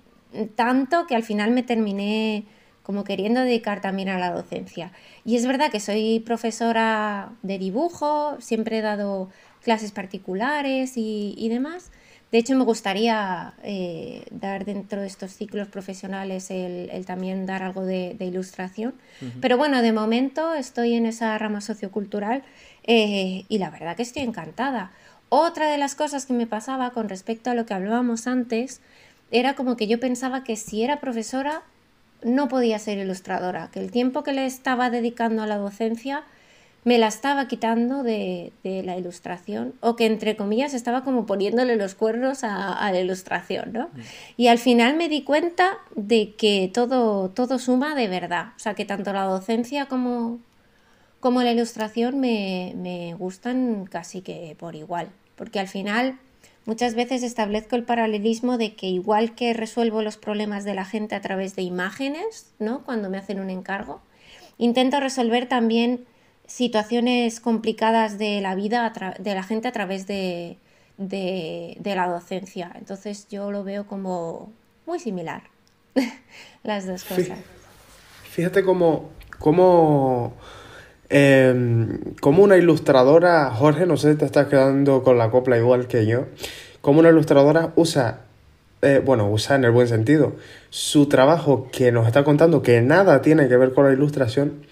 tanto que al final me terminé como queriendo dedicar también a la docencia. Y es verdad que soy profesora de dibujo, siempre he dado clases particulares y, demás. De hecho, me gustaría eh, dar dentro de estos ciclos profesionales el, también dar algo de, ilustración. Pero bueno, de momento estoy en esa rama sociocultural eh, y la verdad que estoy encantada. Otra de las cosas que me pasaba con respecto a lo que hablábamos antes era como que yo pensaba que si era profesora no podía ser ilustradora, que el tiempo que le estaba dedicando a la docencia me la estaba quitando de, la ilustración o que entre comillas estaba como poniéndole los cuernos a, la ilustración, ¿no? Mm. Y al final me di cuenta de que todo, todo suma de verdad, o sea que tanto la docencia como, como la ilustración me, me gustan casi que por igual, porque al final Muchas veces establezco el paralelismo de que igual que resuelvo los problemas de la gente a través de imágenes, ¿no? Cuando me hacen un encargo, intento resolver también situaciones complicadas de la vida de la gente a través de, la docencia. Entonces yo lo veo como muy similar, las dos cosas. Fíjate cómo, cómo Em, como una ilustradora, Jorge, no sé si te estás quedando con la copla igual que yo, como una ilustradora usa, eh, bueno, usa en el buen sentido, su trabajo que nos está contando, que nada tiene que ver con la ilustración,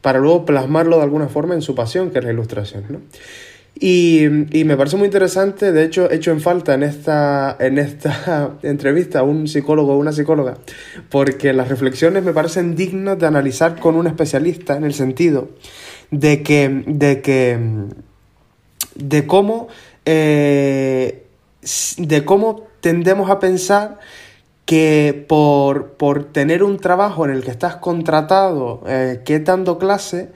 para luego plasmarlo de alguna forma en su pasión, que es la ilustración, ¿no? Y, me parece muy interesante, de hecho, hecho en falta en esta, en esta entrevista un psicólogo o una psicóloga, porque las reflexiones me parecen dignas de analizar con un especialista en el sentido de que, de que, de cómo, eh, de cómo tendemos a pensar que por, por, tener un trabajo en el que estás contratado, eh, que dando clase,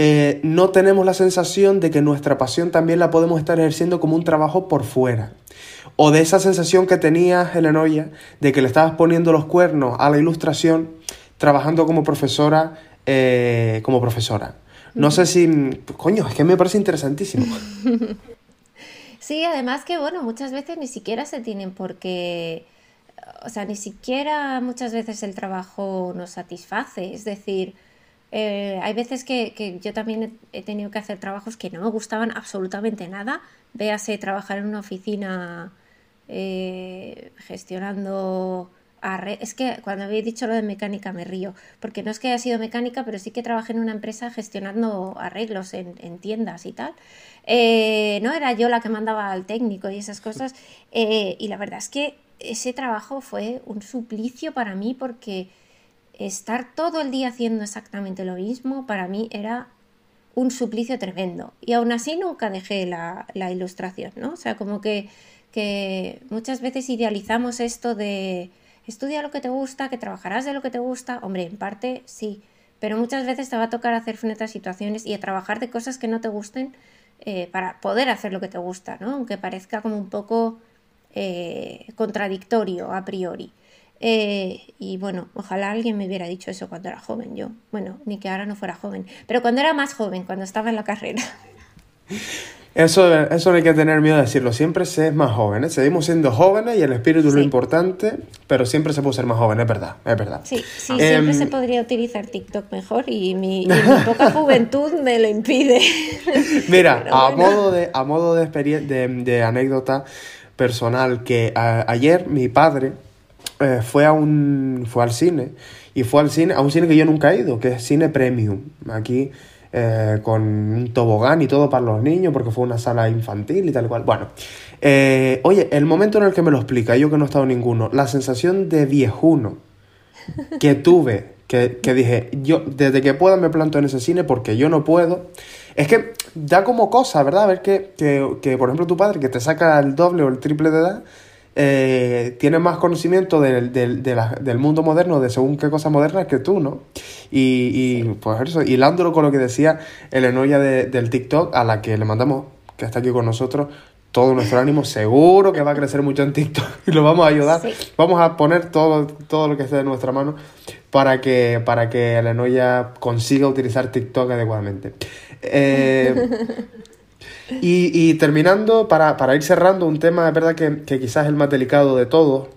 eh, no tenemos la sensación de que nuestra pasión también la podemos estar ejerciendo como un trabajo por fuera. O de esa sensación que tenía Helenoya de que le estabas poniendo los cuernos a la ilustración trabajando como profesora, eh, como profesora. No sé si, coño, es que me parece interesantísimo. Sí, además que, bueno, muchas veces ni siquiera se tienen por qué, o sea, ni siquiera muchas veces el trabajo nos satisface. Es decir, eh, hay veces que, yo también he tenido que hacer trabajos que no me gustaban absolutamente nada. Véase trabajar en una oficina eh, gestionando es que cuando habéis dicho lo de mecánica me río, porque no es que haya sido mecánica, pero sí que trabajé en una empresa gestionando arreglos en, tiendas y tal. Eh, no era yo la que mandaba al técnico y esas cosas. y la verdad es que ese trabajo fue un suplicio para mí porque estar todo el día haciendo exactamente lo mismo para mí era un suplicio tremendo. Y aún así nunca dejé la, ilustración, ¿no? O sea, como que, que, muchas veces idealizamos esto de estudia lo que te gusta, que trabajarás de lo que te gusta. Hombre, en parte sí, pero muchas veces te va a tocar hacer frente a situaciones y a trabajar de cosas que no te gusten eh, para poder hacer lo que te gusta, ¿no? Aunque parezca como un poco eh, contradictorio a priori. Eh, y bueno, ojalá alguien me hubiera dicho eso cuando era joven yo. Bueno, ni que ahora no fuera joven, pero cuando era más joven, cuando estaba en la carrera. Eso, eso no hay que tener miedo de decirlo. Siempre se es más joven. ¿eh? Seguimos siendo jóvenes y el espíritu es lo importante, pero siempre se puede ser más joven, es verdad, es verdad. Sí, sí siempre se em, podría utilizar TikTok mejor y mi, poca juventud me lo impide. Mira, a, modo de, a modo de, de, anécdota personal, que ayer mi padre eh, fue, a un, fue al cine y fue al cine, a un cine que yo nunca he ido, que es Cine Premium. Aquí eh, con un tobogán y todo para los niños, porque fue una sala infantil y tal cual. Bueno, eh, oye, el momento en el que me lo explica, yo que no he estado ninguno, la sensación de viejuno que tuve, que, dije, yo desde que pueda me planto en ese cine porque yo no puedo. Es que da como cosa, ¿verdad? Ver que, que, que, por ejemplo, tu padre que te saca el doble o el triple de edad eh, tiene más conocimiento del, del, del, mundo moderno, de según qué cosas modernas que tú, ¿no? Y, y pues eso, hilándolo con lo que decía Elenoya de, del TikTok, a la que le mandamos, que está aquí con nosotros, todo nuestro ánimo, seguro que va a crecer mucho en TikTok y lo vamos a ayudar. Vamos a poner todo, todo lo que esté de nuestra mano para que, para que Elenoya consiga utilizar TikTok adecuadamente. Eh, Y, terminando, para, ir cerrando, un tema, es verdad que, quizás es el más delicado de todos,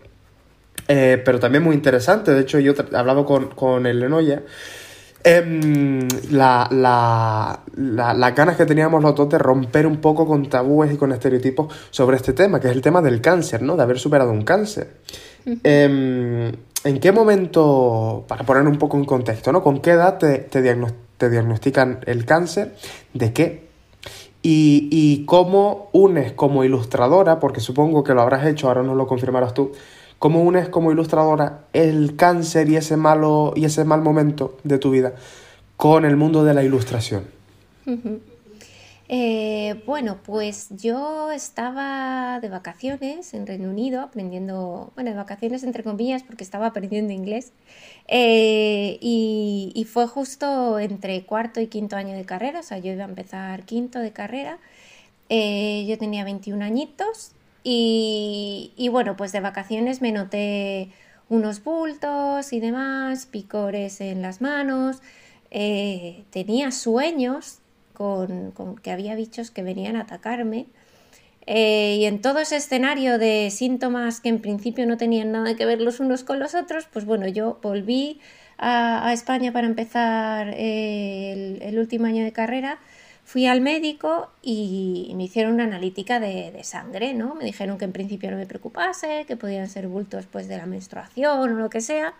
eh, pero también muy interesante. De hecho, yo he hablado con, con el Lenoya. Em, la, la, las ganas que teníamos los dos de romper un poco con tabúes y con estereotipos sobre este tema, que es el tema del cáncer, ¿no? De haber superado un cáncer. Em, ¿En qué momento, para poner un poco en contexto, ¿no? ¿Con qué edad te, te diagnostican el cáncer? ¿De qué? Y, cómo unes como ilustradora, porque supongo que lo habrás hecho, ahora no lo confirmarás tú, cómo unes como ilustradora el cáncer y ese, malo, y ese mal momento de tu vida con el mundo de la ilustración. Eh, bueno, pues yo estaba de vacaciones en Reino Unido aprendiendo, bueno, de vacaciones entre comillas porque estaba aprendiendo inglés. Eh, y, fue justo entre cuarto y quinto año de carrera, o sea, yo iba a empezar quinto de carrera, eh, yo tenía 21 añitos y, y bueno, pues de vacaciones me noté unos bultos y demás, picores en las manos, tenía sueños con, que había bichos que venían a atacarme. Eh, y en todo ese escenario de síntomas que en principio no tenían nada que ver los unos con los otros, pues bueno, yo volví a, España para empezar eh, el, último año de carrera, fui al médico y me hicieron una analítica de, sangre, ¿no? Me dijeron que en principio no me preocupase, que podían ser bultos pues, de la menstruación o lo que sea.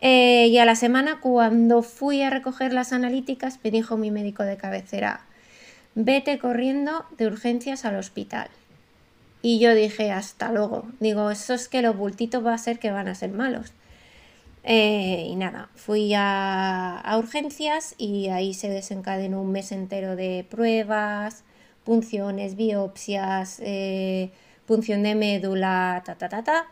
Eh, y a la semana, cuando fui a recoger las analíticas, me dijo mi médico de cabecera, vete corriendo de urgencias al hospital. Y yo dije, hasta luego. Digo, eso es que los bultitos va a ser que van a ser malos. Eh, y nada, fui a, urgencias y ahí se desencadenó un mes entero de pruebas, punciones, biopsias, eh, punción de médula, ta, ta, ta, ta.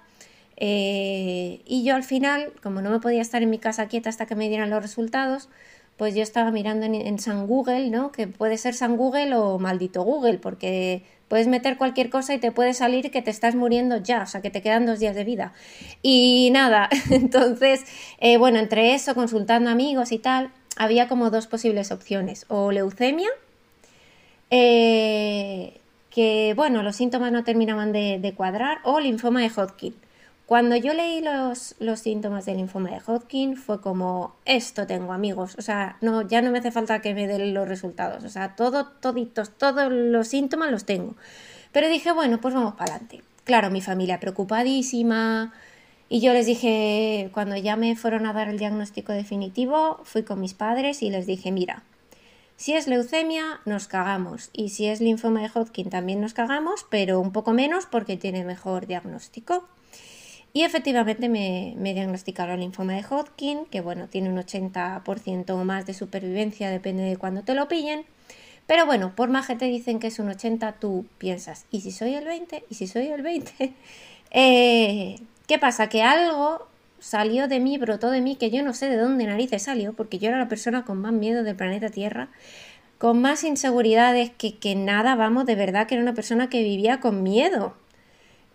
Eh, y yo al final, como no me podía estar en mi casa quieta hasta que me dieran los resultados, pues yo estaba mirando en, San Google, ¿no? Que puede ser San Google o maldito Google, porque puedes meter cualquier cosa y te puede salir que te estás muriendo ya, o sea, que te quedan dos días de vida. Y nada, entonces, eh, bueno, entre eso, consultando amigos y tal, había como dos posibles opciones, o leucemia, eh, que bueno, los síntomas no terminaban de, de cuadrar, o linfoma de Hodgkin. Cuando yo leí los, síntomas del linfoma de Hodgkin fue como, esto tengo amigos, o sea, no, ya no me hace falta que me den los resultados, o sea, todo, toditos, todos los síntomas los tengo. Pero dije, bueno, pues vamos para adelante. Claro, mi familia preocupadísima, y yo les dije, cuando ya me fueron a dar el diagnóstico definitivo, fui con mis padres y les dije, mira, si es leucemia, nos cagamos. Y si es linfoma de Hodgkin, también nos cagamos, pero un poco menos porque tiene mejor diagnóstico. Y efectivamente me, me diagnosticaron linfoma de Hodgkin, que bueno, tiene un 80% o más de supervivencia, depende de cuándo te lo pillen. Pero bueno, por más que te dicen que es un 80, tú piensas, ¿y si soy el 20? ¿Y si soy el 20? Eh, ¿Qué pasa? Que algo salió de mí, brotó de mí, que yo no sé de dónde narices salió, porque yo era la persona con más miedo del planeta Tierra, con más inseguridades que, que nada, vamos, de verdad que era una persona que vivía con miedo.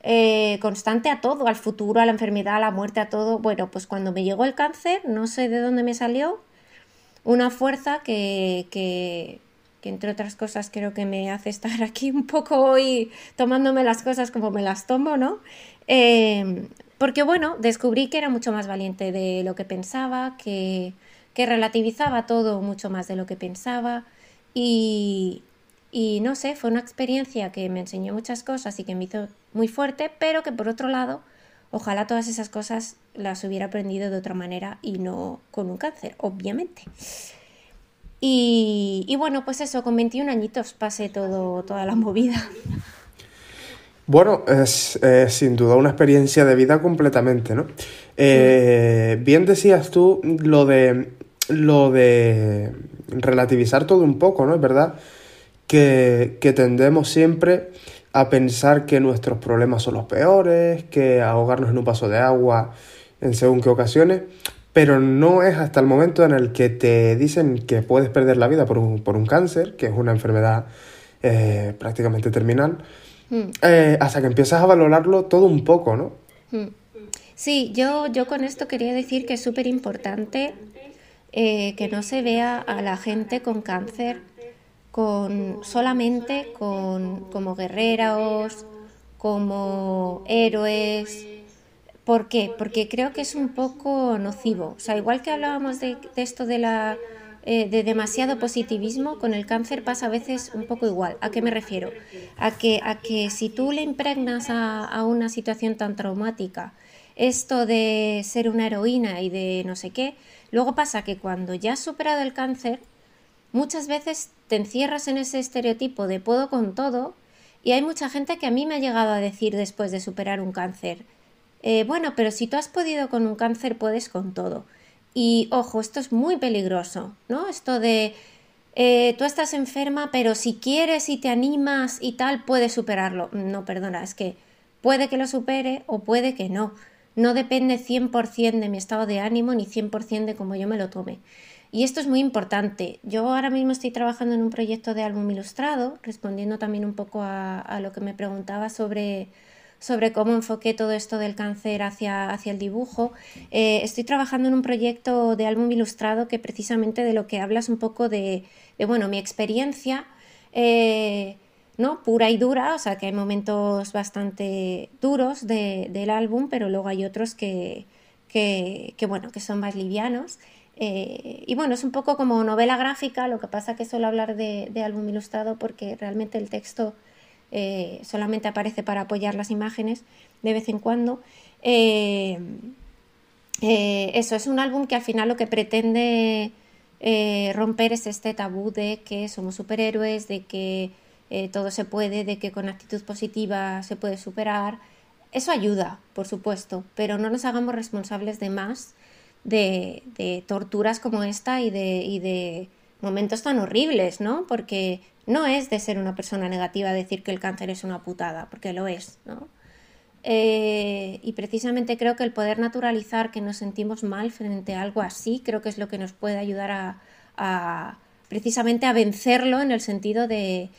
Eh, constante a todo, al futuro, a la enfermedad, a la muerte, a todo. Bueno, pues cuando me llegó el cáncer, no sé de dónde me salió, una fuerza que, que entre otras cosas creo que me hace estar aquí un poco hoy tomándome las cosas como me las tomo, ¿no? Em, porque bueno, descubrí que era mucho más valiente de lo que pensaba, que, que relativizaba todo mucho más de lo que pensaba y, y no sé, fue una experiencia que me enseñó muchas cosas y que me hizo muy fuerte, pero que por otro lado, ojalá todas esas cosas las hubiera aprendido de otra manera y no con un cáncer, obviamente. Y, bueno, pues eso, con 21 añitos pasé todo, toda la movida. Bueno, es sin duda una experiencia de vida completamente, ¿no? Eh, bien decías tú lo de lo de relativizar todo un poco, ¿no? Es verdad que, que tendemos siempre a pensar que nuestros problemas son los peores, que ahogarnos en un vaso de agua en según qué ocasiones, pero no es hasta el momento en el que te dicen que puedes perder la vida por un, por un cáncer, que es una enfermedad eh, prácticamente terminal, hmm. eh, hasta que empiezas a valorarlo todo un poco, ¿no? Hmm. Sí, yo, yo con esto quería decir que es súper importante eh, que no se vea a la gente con cáncer con, solamente con, como guerreros, como héroes, ¿Por qué? Porque creo que es un poco nocivo. O sea, igual que hablábamos de, esto de la eh, de demasiado positivismo, con el cáncer pasa a veces un poco igual. ¿A qué me refiero? A que, a que si tú le impregnas a, a una situación tan traumática esto de ser una heroína y de no sé qué, luego pasa que cuando ya has superado el cáncer, muchas veces te encierras en ese estereotipo de puedo con todo y hay mucha gente que a mí me ha llegado a decir después de superar un cáncer, eh, bueno, pero si tú has podido con un cáncer, puedes con todo. Y ojo, esto es muy peligroso, ¿no? Esto de eh, tú estás enferma, pero si quieres y te animas y tal, puedes superarlo. No, perdona, es que puede que lo supere o puede que no. No depende 100% de mi estado de ánimo ni 100% de cómo yo me lo tome. Y esto es muy importante. Yo ahora mismo estoy trabajando en un proyecto de álbum ilustrado, respondiendo también un poco a lo que me preguntaba sobre sobre cómo enfoqué todo esto del cáncer hacia, hacia el dibujo. Eh, estoy trabajando en un proyecto de álbum ilustrado que precisamente de lo que hablas un poco de, bueno, mi experiencia, eh, ¿no? Pura y dura, o sea que hay momentos bastante duros del álbum, pero luego hay otros que, que, bueno, que son más livianos. Eh, y bueno, es un poco como novela gráfica, lo que pasa que suelo hablar de, álbum ilustrado porque realmente el texto eh, solamente aparece para apoyar las imágenes de vez en cuando. Eh, eso es un álbum que al final lo que pretende romper es este tabú de que somos superhéroes, de que todo se puede, de que con actitud positiva se puede superar. Eso ayuda, por supuesto, pero no nos hagamos responsables de más de, torturas como esta y de, y de momentos tan horribles, ¿no? Porque no es de ser una persona negativa decir que el cáncer es una putada, porque lo es, ¿no? Eh, y precisamente creo que el poder naturalizar que nos sentimos mal frente a algo así, creo que es lo que nos puede ayudar a, precisamente a vencerlo en el sentido de,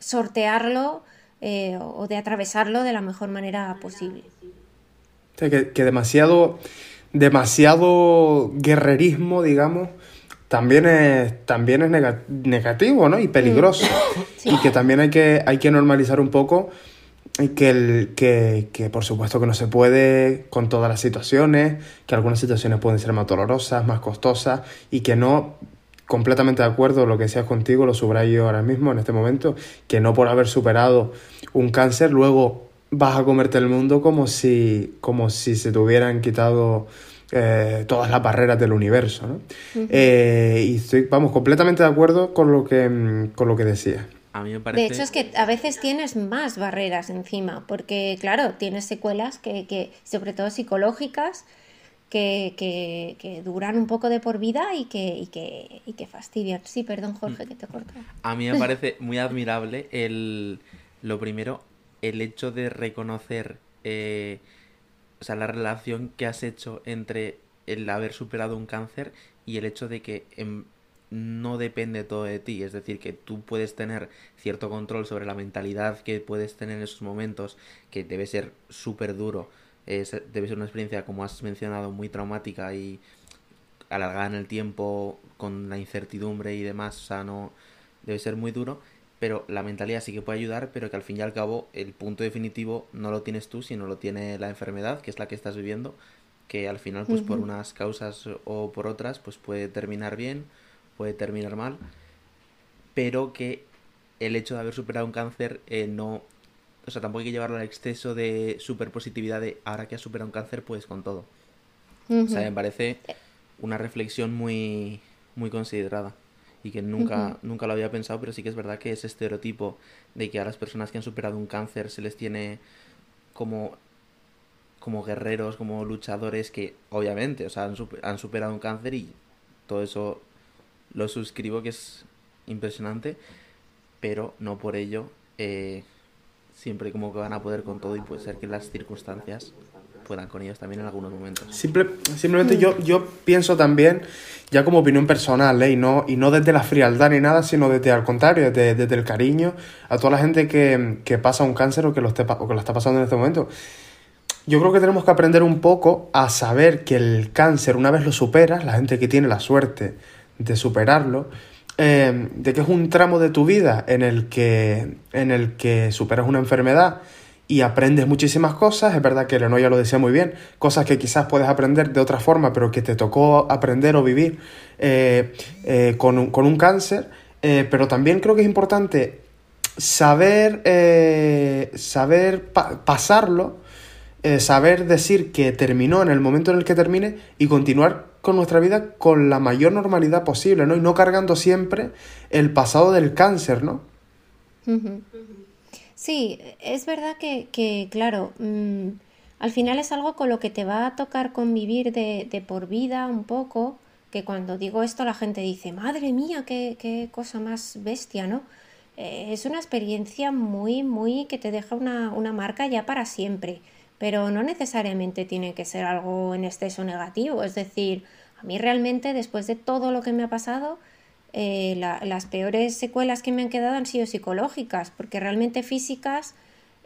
sortearlo eh, o de atravesarlo de la mejor manera posible. Que, que demasiado, demasiado guerrerismo, digamos, también es, también es negativo, ¿no? Y peligroso. Y que también hay que, hay que normalizar un poco que, el, que, que, por supuesto que no se puede con todas las situaciones, que algunas situaciones pueden ser más dolorosas, más costosas y que no, completamente de acuerdo, lo que seas contigo, lo subrayo ahora mismo, en este momento, que no por haber superado un cáncer, luego vas a comerte el mundo como si, como si se te hubieran quitado eh, todas las barreras del universo. ¿no? Eh, y estoy, vamos, completamente de acuerdo con lo que, mm, con lo que decía. A mí me parece... De hecho, es que a veces tienes más barreras encima, porque, claro, tienes secuelas que, que sobre todo psicológicas, que, que, que, duran un poco de por vida y que, y que, y que fastidian. Sí, perdón, Jorge, mm. que te corto. A mí me parece muy admirable el, lo primero, el hecho de reconocer eh, o sea, la relación que has hecho entre el haber superado un cáncer y el hecho de que em, no depende todo de ti, es decir, que tú puedes tener cierto control sobre la mentalidad que puedes tener en esos momentos, que debe ser súper duro, debe ser una experiencia, como has mencionado, muy traumática y alargada en el tiempo con la incertidumbre y demás, o sea, no debe ser muy duro, pero la mentalidad sí que puede ayudar, pero que al fin y al cabo el punto definitivo no lo tienes tú, sino lo tiene la enfermedad, que es la que estás viviendo, que al final pues por unas causas o por otras pues puede terminar bien, puede terminar mal, pero que el hecho de haber superado un cáncer eh, no o sea, tampoco hay que llevarlo al exceso de superpositividad de ahora que has superado un cáncer, pues con todo. O sea, me parece una reflexión muy, muy considerada y que nunca, nunca lo había pensado, pero sí que es verdad que ese estereotipo de que a las personas que han superado un cáncer se les tiene como, como guerreros, como luchadores que obviamente, o sea, han, han superado un cáncer y todo eso lo suscribo que es impresionante, pero no por ello eh, siempre como que van a poder con todo y puede ser que las circunstancias puedan con ellos también en algunos momentos. Simple, simplemente yo, yo pienso también, ya como opinión personal, ¿eh? y, no, y no desde la frialdad ni nada, sino desde al contrario, desde, desde el cariño a toda la gente que, que pasa un cáncer o que, lo que lo está pasando en este momento. Yo creo que tenemos que aprender un poco a saber que el cáncer, una vez lo superas, la gente que tiene la suerte de superarlo, Em, de que es un tramo de tu vida en el que, en el que superas una enfermedad y aprendes muchísimas cosas, es verdad que Leno ya lo decía muy bien, cosas que quizás puedes aprender de otra forma, pero que te tocó aprender o vivir eh, eh, con, un, con, un, cáncer, eh, pero también creo que es importante saber, saber pasarlo, saber decir que terminó en el momento en el que termine y continuar con nuestra vida con la mayor normalidad posible, ¿no? Y no cargando siempre el pasado del cáncer, ¿no? Sí, es verdad que, claro, mm, al final es algo con lo que te va a tocar convivir de, por vida un poco, que cuando digo esto la gente dice, madre mía, qué, qué cosa más bestia, ¿no? Eh, es una experiencia muy, muy que te deja una, una marca ya para siempre pero no necesariamente tiene que ser algo en exceso negativo. Es decir, a mí realmente después de todo lo que me ha pasado, eh, las peores secuelas que me han quedado han sido psicológicas, porque realmente físicas,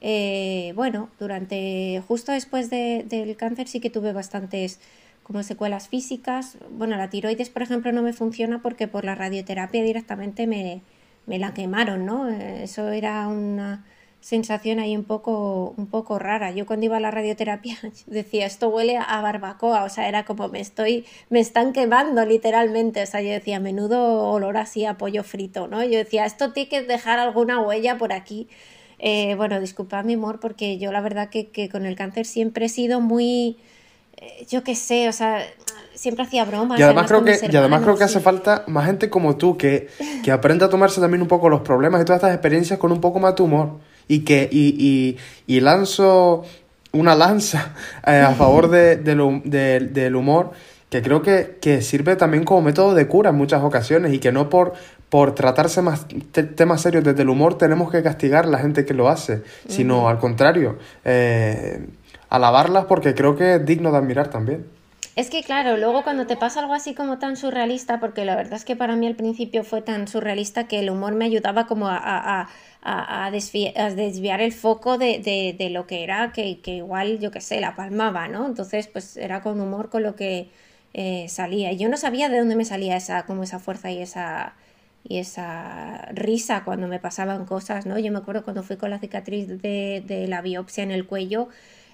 eh, bueno, durante justo después del cáncer sí que tuve bastantes como secuelas físicas. Bueno, la tiroides, por ejemplo, no me funciona porque por la radioterapia directamente me, me la quemaron, ¿no? Eso era una sensación ahí un poco, un poco rara. Yo cuando iba a la radioterapia decía, esto huele a barbacoa, o sea, era como me estoy, me están quemando literalmente, o sea, yo decía, menudo olor así a pollo frito, ¿no? Yo decía, esto tiene que dejar alguna huella por aquí. Eh, bueno, disculpad mi amor, porque yo la verdad que, que con el cáncer siempre he sido muy, eh, yo qué sé, o sea, siempre hacía bromas. Y además, creo que, y además creo que hace falta más gente como tú que, que aprenda a tomarse también un poco los problemas y todas estas experiencias con un poco más de humor y que y, y, lanzo una lanza eh, a favor de, del humor que creo que, que, sirve también como método de cura en muchas ocasiones y que no por, por tratarse más temas serios desde el humor tenemos que castigar a la gente que lo hace, sino al contrario, eh, alabarlas porque creo que es digno de admirar también. Es que claro, luego cuando te pasa algo así como tan surrealista, porque la verdad es que para mí al principio fue tan surrealista que el humor me ayudaba como a desviar, el foco de, lo que era, que, igual, yo qué sé, la palmaba, ¿no? Entonces, pues era con humor con lo que eh, salía. Y yo no sabía de dónde me salía esa, como esa fuerza y esa, y esa risa cuando me pasaban cosas, ¿no? Yo me acuerdo cuando fui con la cicatriz de la biopsia en el cuello,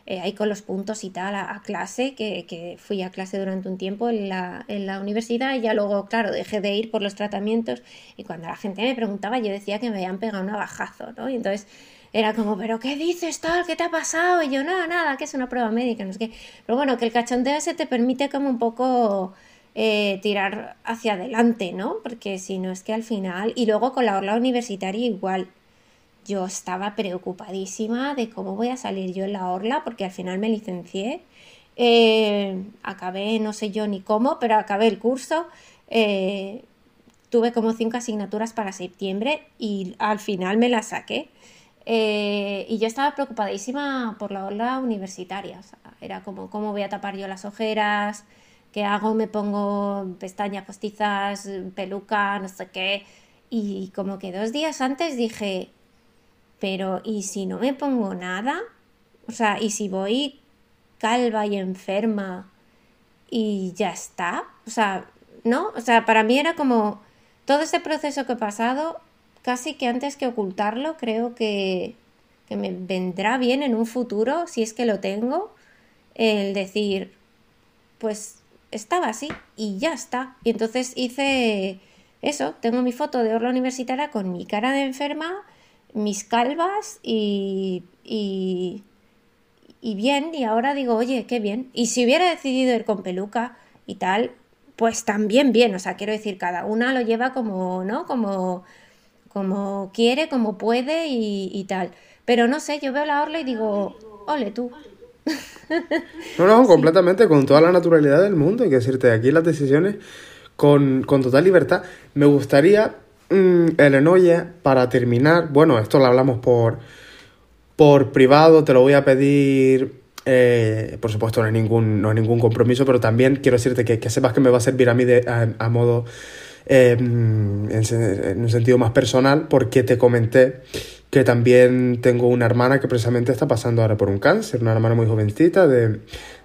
eh, ahí con los puntos y tal a, clase, que, que, fui a clase durante un tiempo en la, en la universidad y ya luego, claro, dejé de ir por los tratamientos y cuando la gente me preguntaba yo decía que me habían pegado un navajazo, ¿no? Y entonces era como, ¿pero qué dices tal? ¿Qué te ha pasado? Y yo, no, nada, que es una prueba médica, no sé qué. Pero bueno, que el cachondeo ese te permite como un poco eh, tirar hacia adelante, ¿no? Porque si no es que al final, y luego con la orla universitaria igual, yo estaba preocupadísima de cómo voy a salir yo en la orla, porque al final me licencié. Eh, acabé, no sé yo ni cómo, pero acabé el curso. Eh, tuve como cinco asignaturas para septiembre y al final me las saqué. Eh, y yo estaba preocupadísima por la orla universitaria. era como, ¿cómo voy a tapar yo las ojeras? ¿Qué hago? Me pongo pestañas postizas, peluca, no sé qué. Y como que dos días antes dije, pero ¿y si no me pongo nada? O sea, ¿y si voy calva y enferma y ya está? o sea, ¿no? O sea, para mí era como todo este proceso que he pasado, casi que antes que ocultarlo, creo que, que me vendrá bien en un futuro, si es que lo tengo, el decir, pues estaba así y ya está. Y entonces hice eso, tengo mi foto de orla universitaria con mi cara de enferma, mis calvas y, y, y bien, y ahora digo, oye, qué bien. Y si hubiera decidido ir con peluca y tal, pues también bien, o sea, quiero decir, cada una lo lleva como, ¿no? Como, como quiere, como puede y, y tal. Pero no sé, yo veo la orla y digo, ole tú. No, no, completamente, con toda la naturalidad del mundo. Hay que decirte, aquí las decisiones con, con total libertad. Me gustaría, mmm, Elenoya, para terminar, bueno, esto lo hablamos por, por privado, te lo voy a pedir. eh, por supuesto, no hay, ningún, no hay ningún compromiso, pero también quiero decirte que, que sepas que me va a servir a mí de, a, modo eh, en, en un sentido más personal, porque te comenté que también tengo una hermana que precisamente está pasando ahora por un cáncer, una hermana muy jovencita de,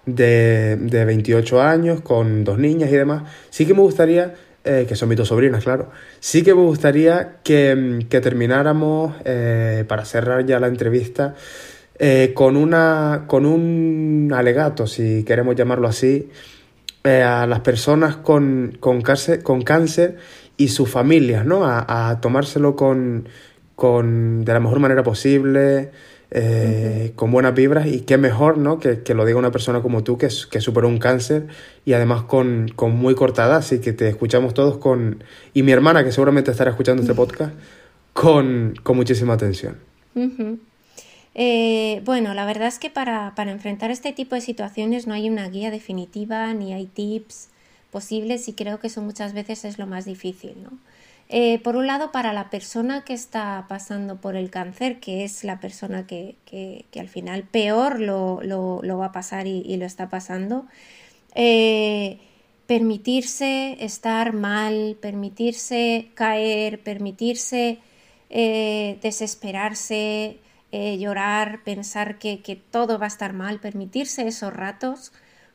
de, de 28 años, con dos niñas y demás. Sí que me gustaría, eh, que son mis dos sobrinas, claro, sí que me gustaría que, que termináramos, eh, para cerrar ya la entrevista, eh, con, una, con un alegato, si queremos llamarlo así, a las personas con, con, cáncer, con cáncer y sus familias, ¿no? A, a tomárselo con, con, de la mejor manera posible, eh, con buenas vibras y qué mejor, ¿no? Que, que lo diga una persona como tú que, que superó un cáncer y además con, con muy cortada, así que te escuchamos todos con... Y mi hermana, que seguramente estará escuchando este podcast, con, con muchísima atención. Uh -huh. Eh, bueno, la verdad es que para, para, enfrentar este tipo de situaciones no hay una guía definitiva ni hay tips posibles y creo que eso muchas veces es lo más difícil, ¿no? Eh, por un lado, para la persona que está pasando por el cáncer, que es la persona que, que, que al final peor lo, lo, lo, va a pasar y, lo está pasando, eh, permitirse estar mal, permitirse caer, permitirse eh, desesperarse, llorar, pensar que, que, todo va a estar mal, permitirse esos ratos,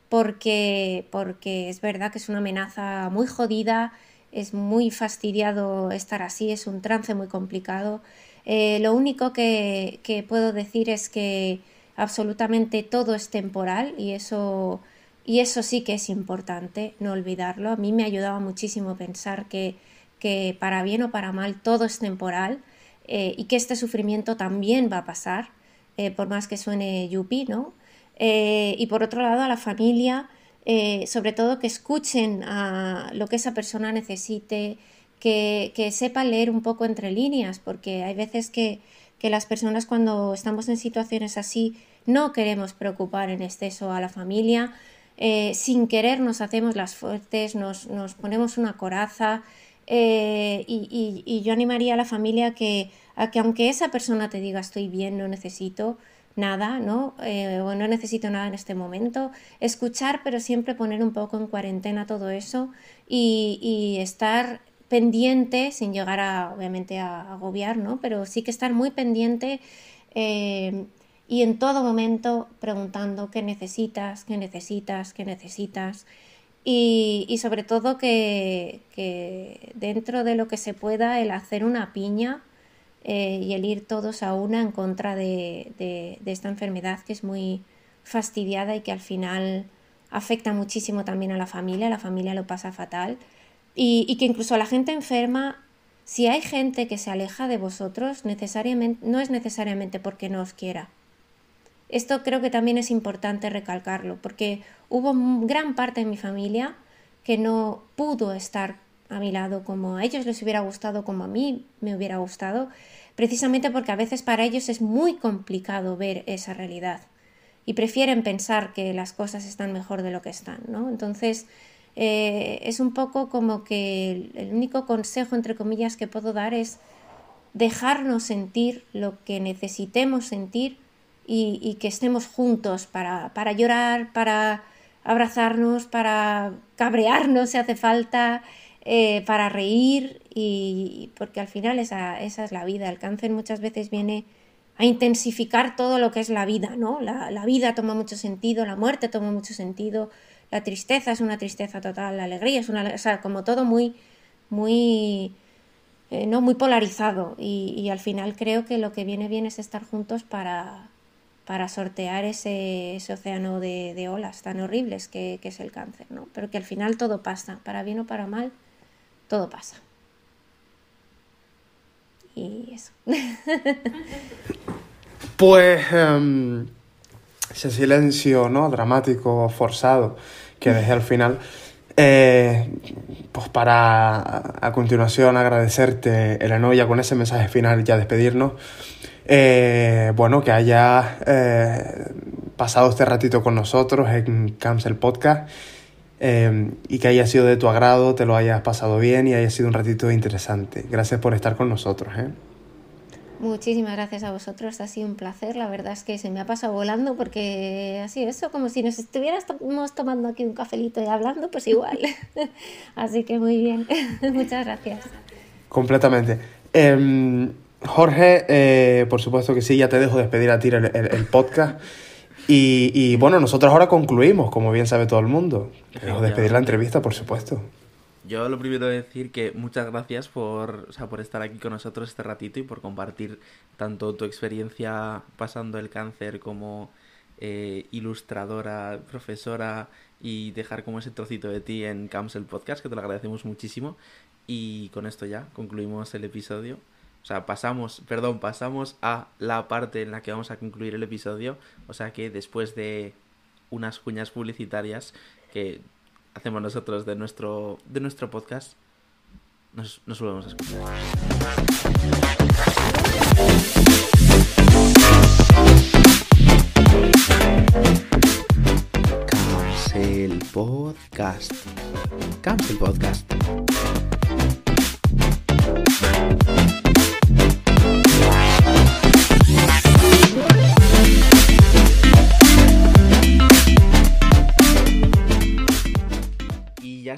porque, porque es verdad que es una amenaza muy jodida, es muy fastidiado estar así, es un trance muy complicado. Eh, lo único que, que, puedo decir es que absolutamente todo es temporal y eso, y eso sí que es importante, no olvidarlo. A mí me ayudaba muchísimo pensar que, que para bien o para mal todo es temporal eh, y que este sufrimiento también va a pasar, eh, por más que suene yupi, ¿no? Y por otro lado, a la familia, eh, sobre todo que escuchen a lo que esa persona necesite, que, que sepan leer un poco entre líneas, porque hay veces que, que, las personas cuando estamos en situaciones así no queremos preocupar en exceso a la familia, eh, sin querer nos hacemos las fuertes, nos, nos ponemos una coraza. Eh, y, y, y, yo animaría a la familia que, a que aunque esa persona te diga estoy bien, no necesito, nada, ¿no? Eh, o no necesito nada en este momento. Escuchar, pero siempre poner un poco en cuarentena todo eso y, estar pendiente, sin llegar a, obviamente, a agobiar, ¿no? Pero sí que estar muy pendiente eh, y en todo momento preguntando qué necesitas, qué necesitas, qué necesitas. Y, sobre todo que dentro de lo que se pueda, el hacer una piña eh, y el ir todos a una en contra de, esta enfermedad que es muy fastidiada y que al final afecta muchísimo también a la familia, la familia lo pasa fatal y, y que incluso la gente enferma, si hay gente que se aleja de vosotros, necesariamente, no es necesariamente porque no os quiera. Esto creo que también es importante recalcarlo, porque hubo gran parte de mi familia que no pudo estar a mi lado como a ellos les hubiera gustado, como a mí me hubiera gustado, precisamente porque a veces para ellos es muy complicado ver esa realidad y prefieren pensar que las cosas están mejor de lo que están, ¿no? Entonces, eh, es un poco como que el, único consejo, entre comillas, que puedo dar es dejarnos sentir lo que necesitemos sentir y, y que estemos juntos para, para llorar, para abrazarnos, para cabrearnos si hace falta, eh, para reír y porque al final esa, esa, es la vida. El cáncer muchas veces viene a intensificar todo lo que es la vida, ¿no? La, la, vida toma mucho sentido, la muerte toma mucho sentido, la tristeza es una tristeza total, la alegría es una, o sea, como todo muy, muy, eh, no muy polarizado y, y, al final creo que lo que viene bien es estar juntos para, para sortear ese, ese océano de, de, olas tan horribles que, que es el cáncer, ¿no? Pero que al final todo pasa, para bien o para mal, todo pasa. Y eso. pues um, ese silencio, ¿no? Dramático, forzado, que dejé al final. Eh, pues para a continuación agradecerte, Elena, con ese mensaje final ya despedirnos. Eh, bueno, que haya eh, pasado este ratito con nosotros en Cancel Podcast eh, y que haya sido de tu agrado, te lo hayas pasado bien y haya sido un ratito interesante. Gracias por estar con nosotros. ¿eh? Muchísimas gracias a vosotros, ha sido un placer. La verdad es que se me ha pasado volando porque así eso, como si nos estuviéramos tomando aquí un cafelito y hablando, pues igual. así que muy bien, muchas gracias. Completamente. Eh, Jorge, eh, por supuesto que sí, ya te dejo despedir a ti el, el, el podcast. Y, y, bueno, nosotros ahora concluimos, como bien sabe todo el mundo. Dejo despedir la entrevista, por supuesto. Yo lo primero decir que muchas gracias por, o sea, por estar aquí con nosotros este ratito y por compartir tanto tu experiencia pasando el cáncer como eh, ilustradora, profesora y dejar como ese trocito de ti en Camps el podcast, que te lo agradecemos muchísimo. Y con esto ya concluimos el episodio. O sea, pasamos, perdón, pasamos a la parte en la que vamos a concluir el episodio. O sea que después de unas cuñas publicitarias que hacemos nosotros de nuestro, de nuestro podcast, nos, nos volvemos a escuchar. Cancel Podcast. Cancel Podcast.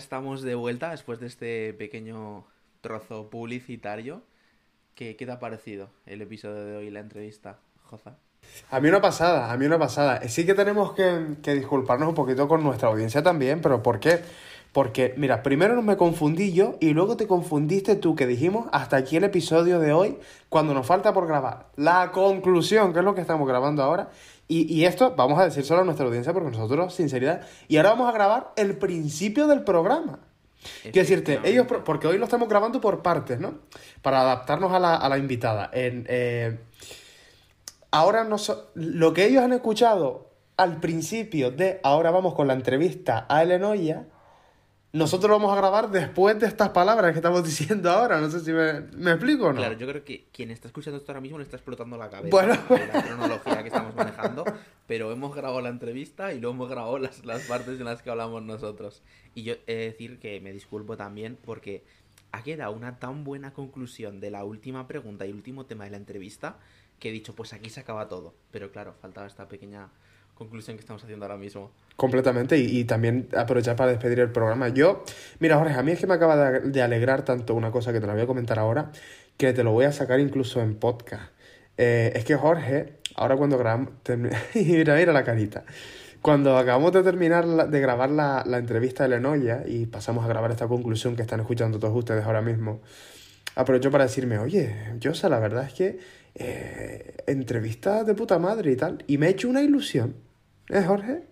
Estamos de vuelta después de este pequeño trozo publicitario. ¿Qué, ¿Qué, te ha parecido el episodio de hoy, la entrevista, Joza? A mí una pasada, a mí una pasada. Sí que tenemos que, que disculparnos un poquito con nuestra audiencia también, pero ¿por qué? Porque, mira, primero me confundí yo y luego te confundiste tú, que dijimos hasta aquí el episodio de hoy, cuando nos falta por grabar. La conclusión, que es lo que estamos grabando ahora. Y, y, esto vamos a decir solo a nuestra audiencia porque nosotros, sinceridad. Y ahora vamos a grabar el principio del programa. Quiero decirte, ellos, porque hoy lo estamos grabando por partes, ¿no? Para adaptarnos a la, a la invitada. En, eh, ahora no so, lo que ellos han escuchado al principio de ahora vamos con la entrevista a Elenoya nosotros lo vamos a grabar después de estas palabras que estamos diciendo ahora. No sé si me, me explico o no. Claro, yo creo que quien está escuchando esto ahora mismo le está explotando la cabeza bueno. la cronología que estamos manejando. Pero hemos grabado la entrevista y luego hemos grabado las, las partes en las que hablamos nosotros. Y yo he de decir que me disculpo también porque ha quedado una tan buena conclusión de la última pregunta y último tema de la entrevista que he dicho, pues aquí se acaba todo. Pero claro, faltaba esta pequeña conclusión que estamos haciendo ahora mismo. Completamente, y, también aprovechar para despedir el programa. Yo, mira, Jorge, a mí es que me acaba de, alegrar tanto una cosa que te la voy a comentar ahora, que te lo voy a sacar incluso en podcast. Eh, es que Jorge, ahora cuando grabamos, mira, mira la carita. Cuando acabamos de terminar de grabar la, la, entrevista de Lenoya y pasamos a grabar esta conclusión que están escuchando todos ustedes ahora mismo, aprovecho para decirme, oye, Yosa, la verdad es que eh, entrevista de puta madre y tal, y me he hecho una ilusión ¿Eh, Jorge?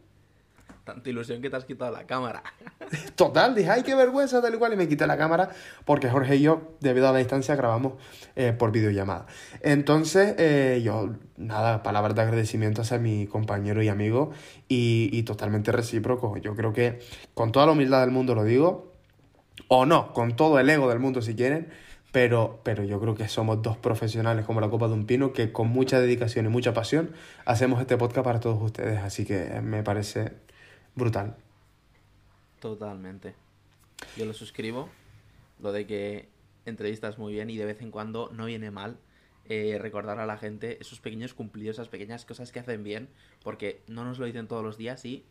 Tanta ilusión que te has quitado la cámara. Total, dije, ay, qué vergüenza, tal y cual, y me quité la cámara porque Jorge y yo, debido a la distancia, grabamos eh, por videollamada. Entonces, eh, yo, nada, palabras de agradecimiento hacia mi compañero y amigo y, y totalmente recíproco. Yo creo que con toda la humildad del mundo lo digo, o no, con todo el ego del mundo si quieren, pero, pero yo creo que somos dos profesionales como la Copa de un Pino que con mucha dedicación y mucha pasión hacemos este podcast para todos ustedes, así que me parece brutal. Totalmente. Yo lo suscribo, lo de que entrevistas muy bien y de vez en cuando no viene mal eh, recordar a la gente esos pequeños cumplidos, esas pequeñas cosas que hacen bien, porque no nos lo dicen todos los días y,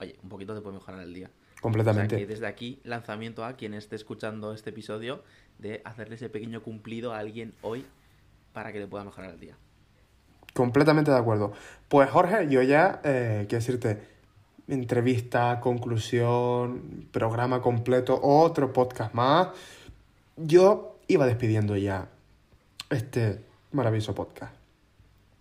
oye, un poquito te puede mejorar el día. Completamente. O sea que desde aquí, lanzamiento a quien esté escuchando este episodio de hacerle ese pequeño cumplido a alguien hoy para que le pueda mejorar el día. Completamente de acuerdo. Pues Jorge, yo ya, eh, quiero decirte, entrevista, conclusión, programa completo, otro podcast más, yo iba despidiendo ya este maravilloso podcast.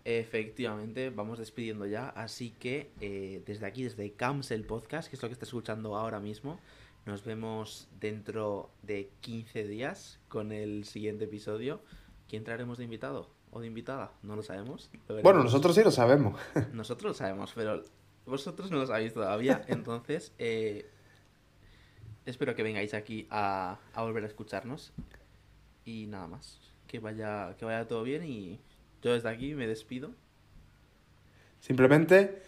Efectivamente, vamos despidiendo ya, así que eh, desde aquí, desde Camps el podcast, que es lo que está escuchando ahora mismo, nos vemos dentro de 15 días con el siguiente episodio. ¿Quién traeremos de invitado o de invitada? No lo sabemos. bueno, nosotros sí lo sabemos. nosotros lo sabemos, pero vosotros no lo sabéis todavía. Entonces, eh, espero que vengáis aquí a, a volver a escucharnos. Y nada más. Que vaya, que vaya todo bien y yo desde aquí me despido. Simplemente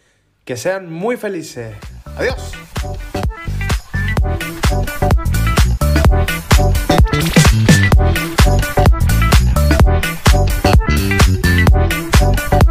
que sean muy felices. Adiós. Thank you.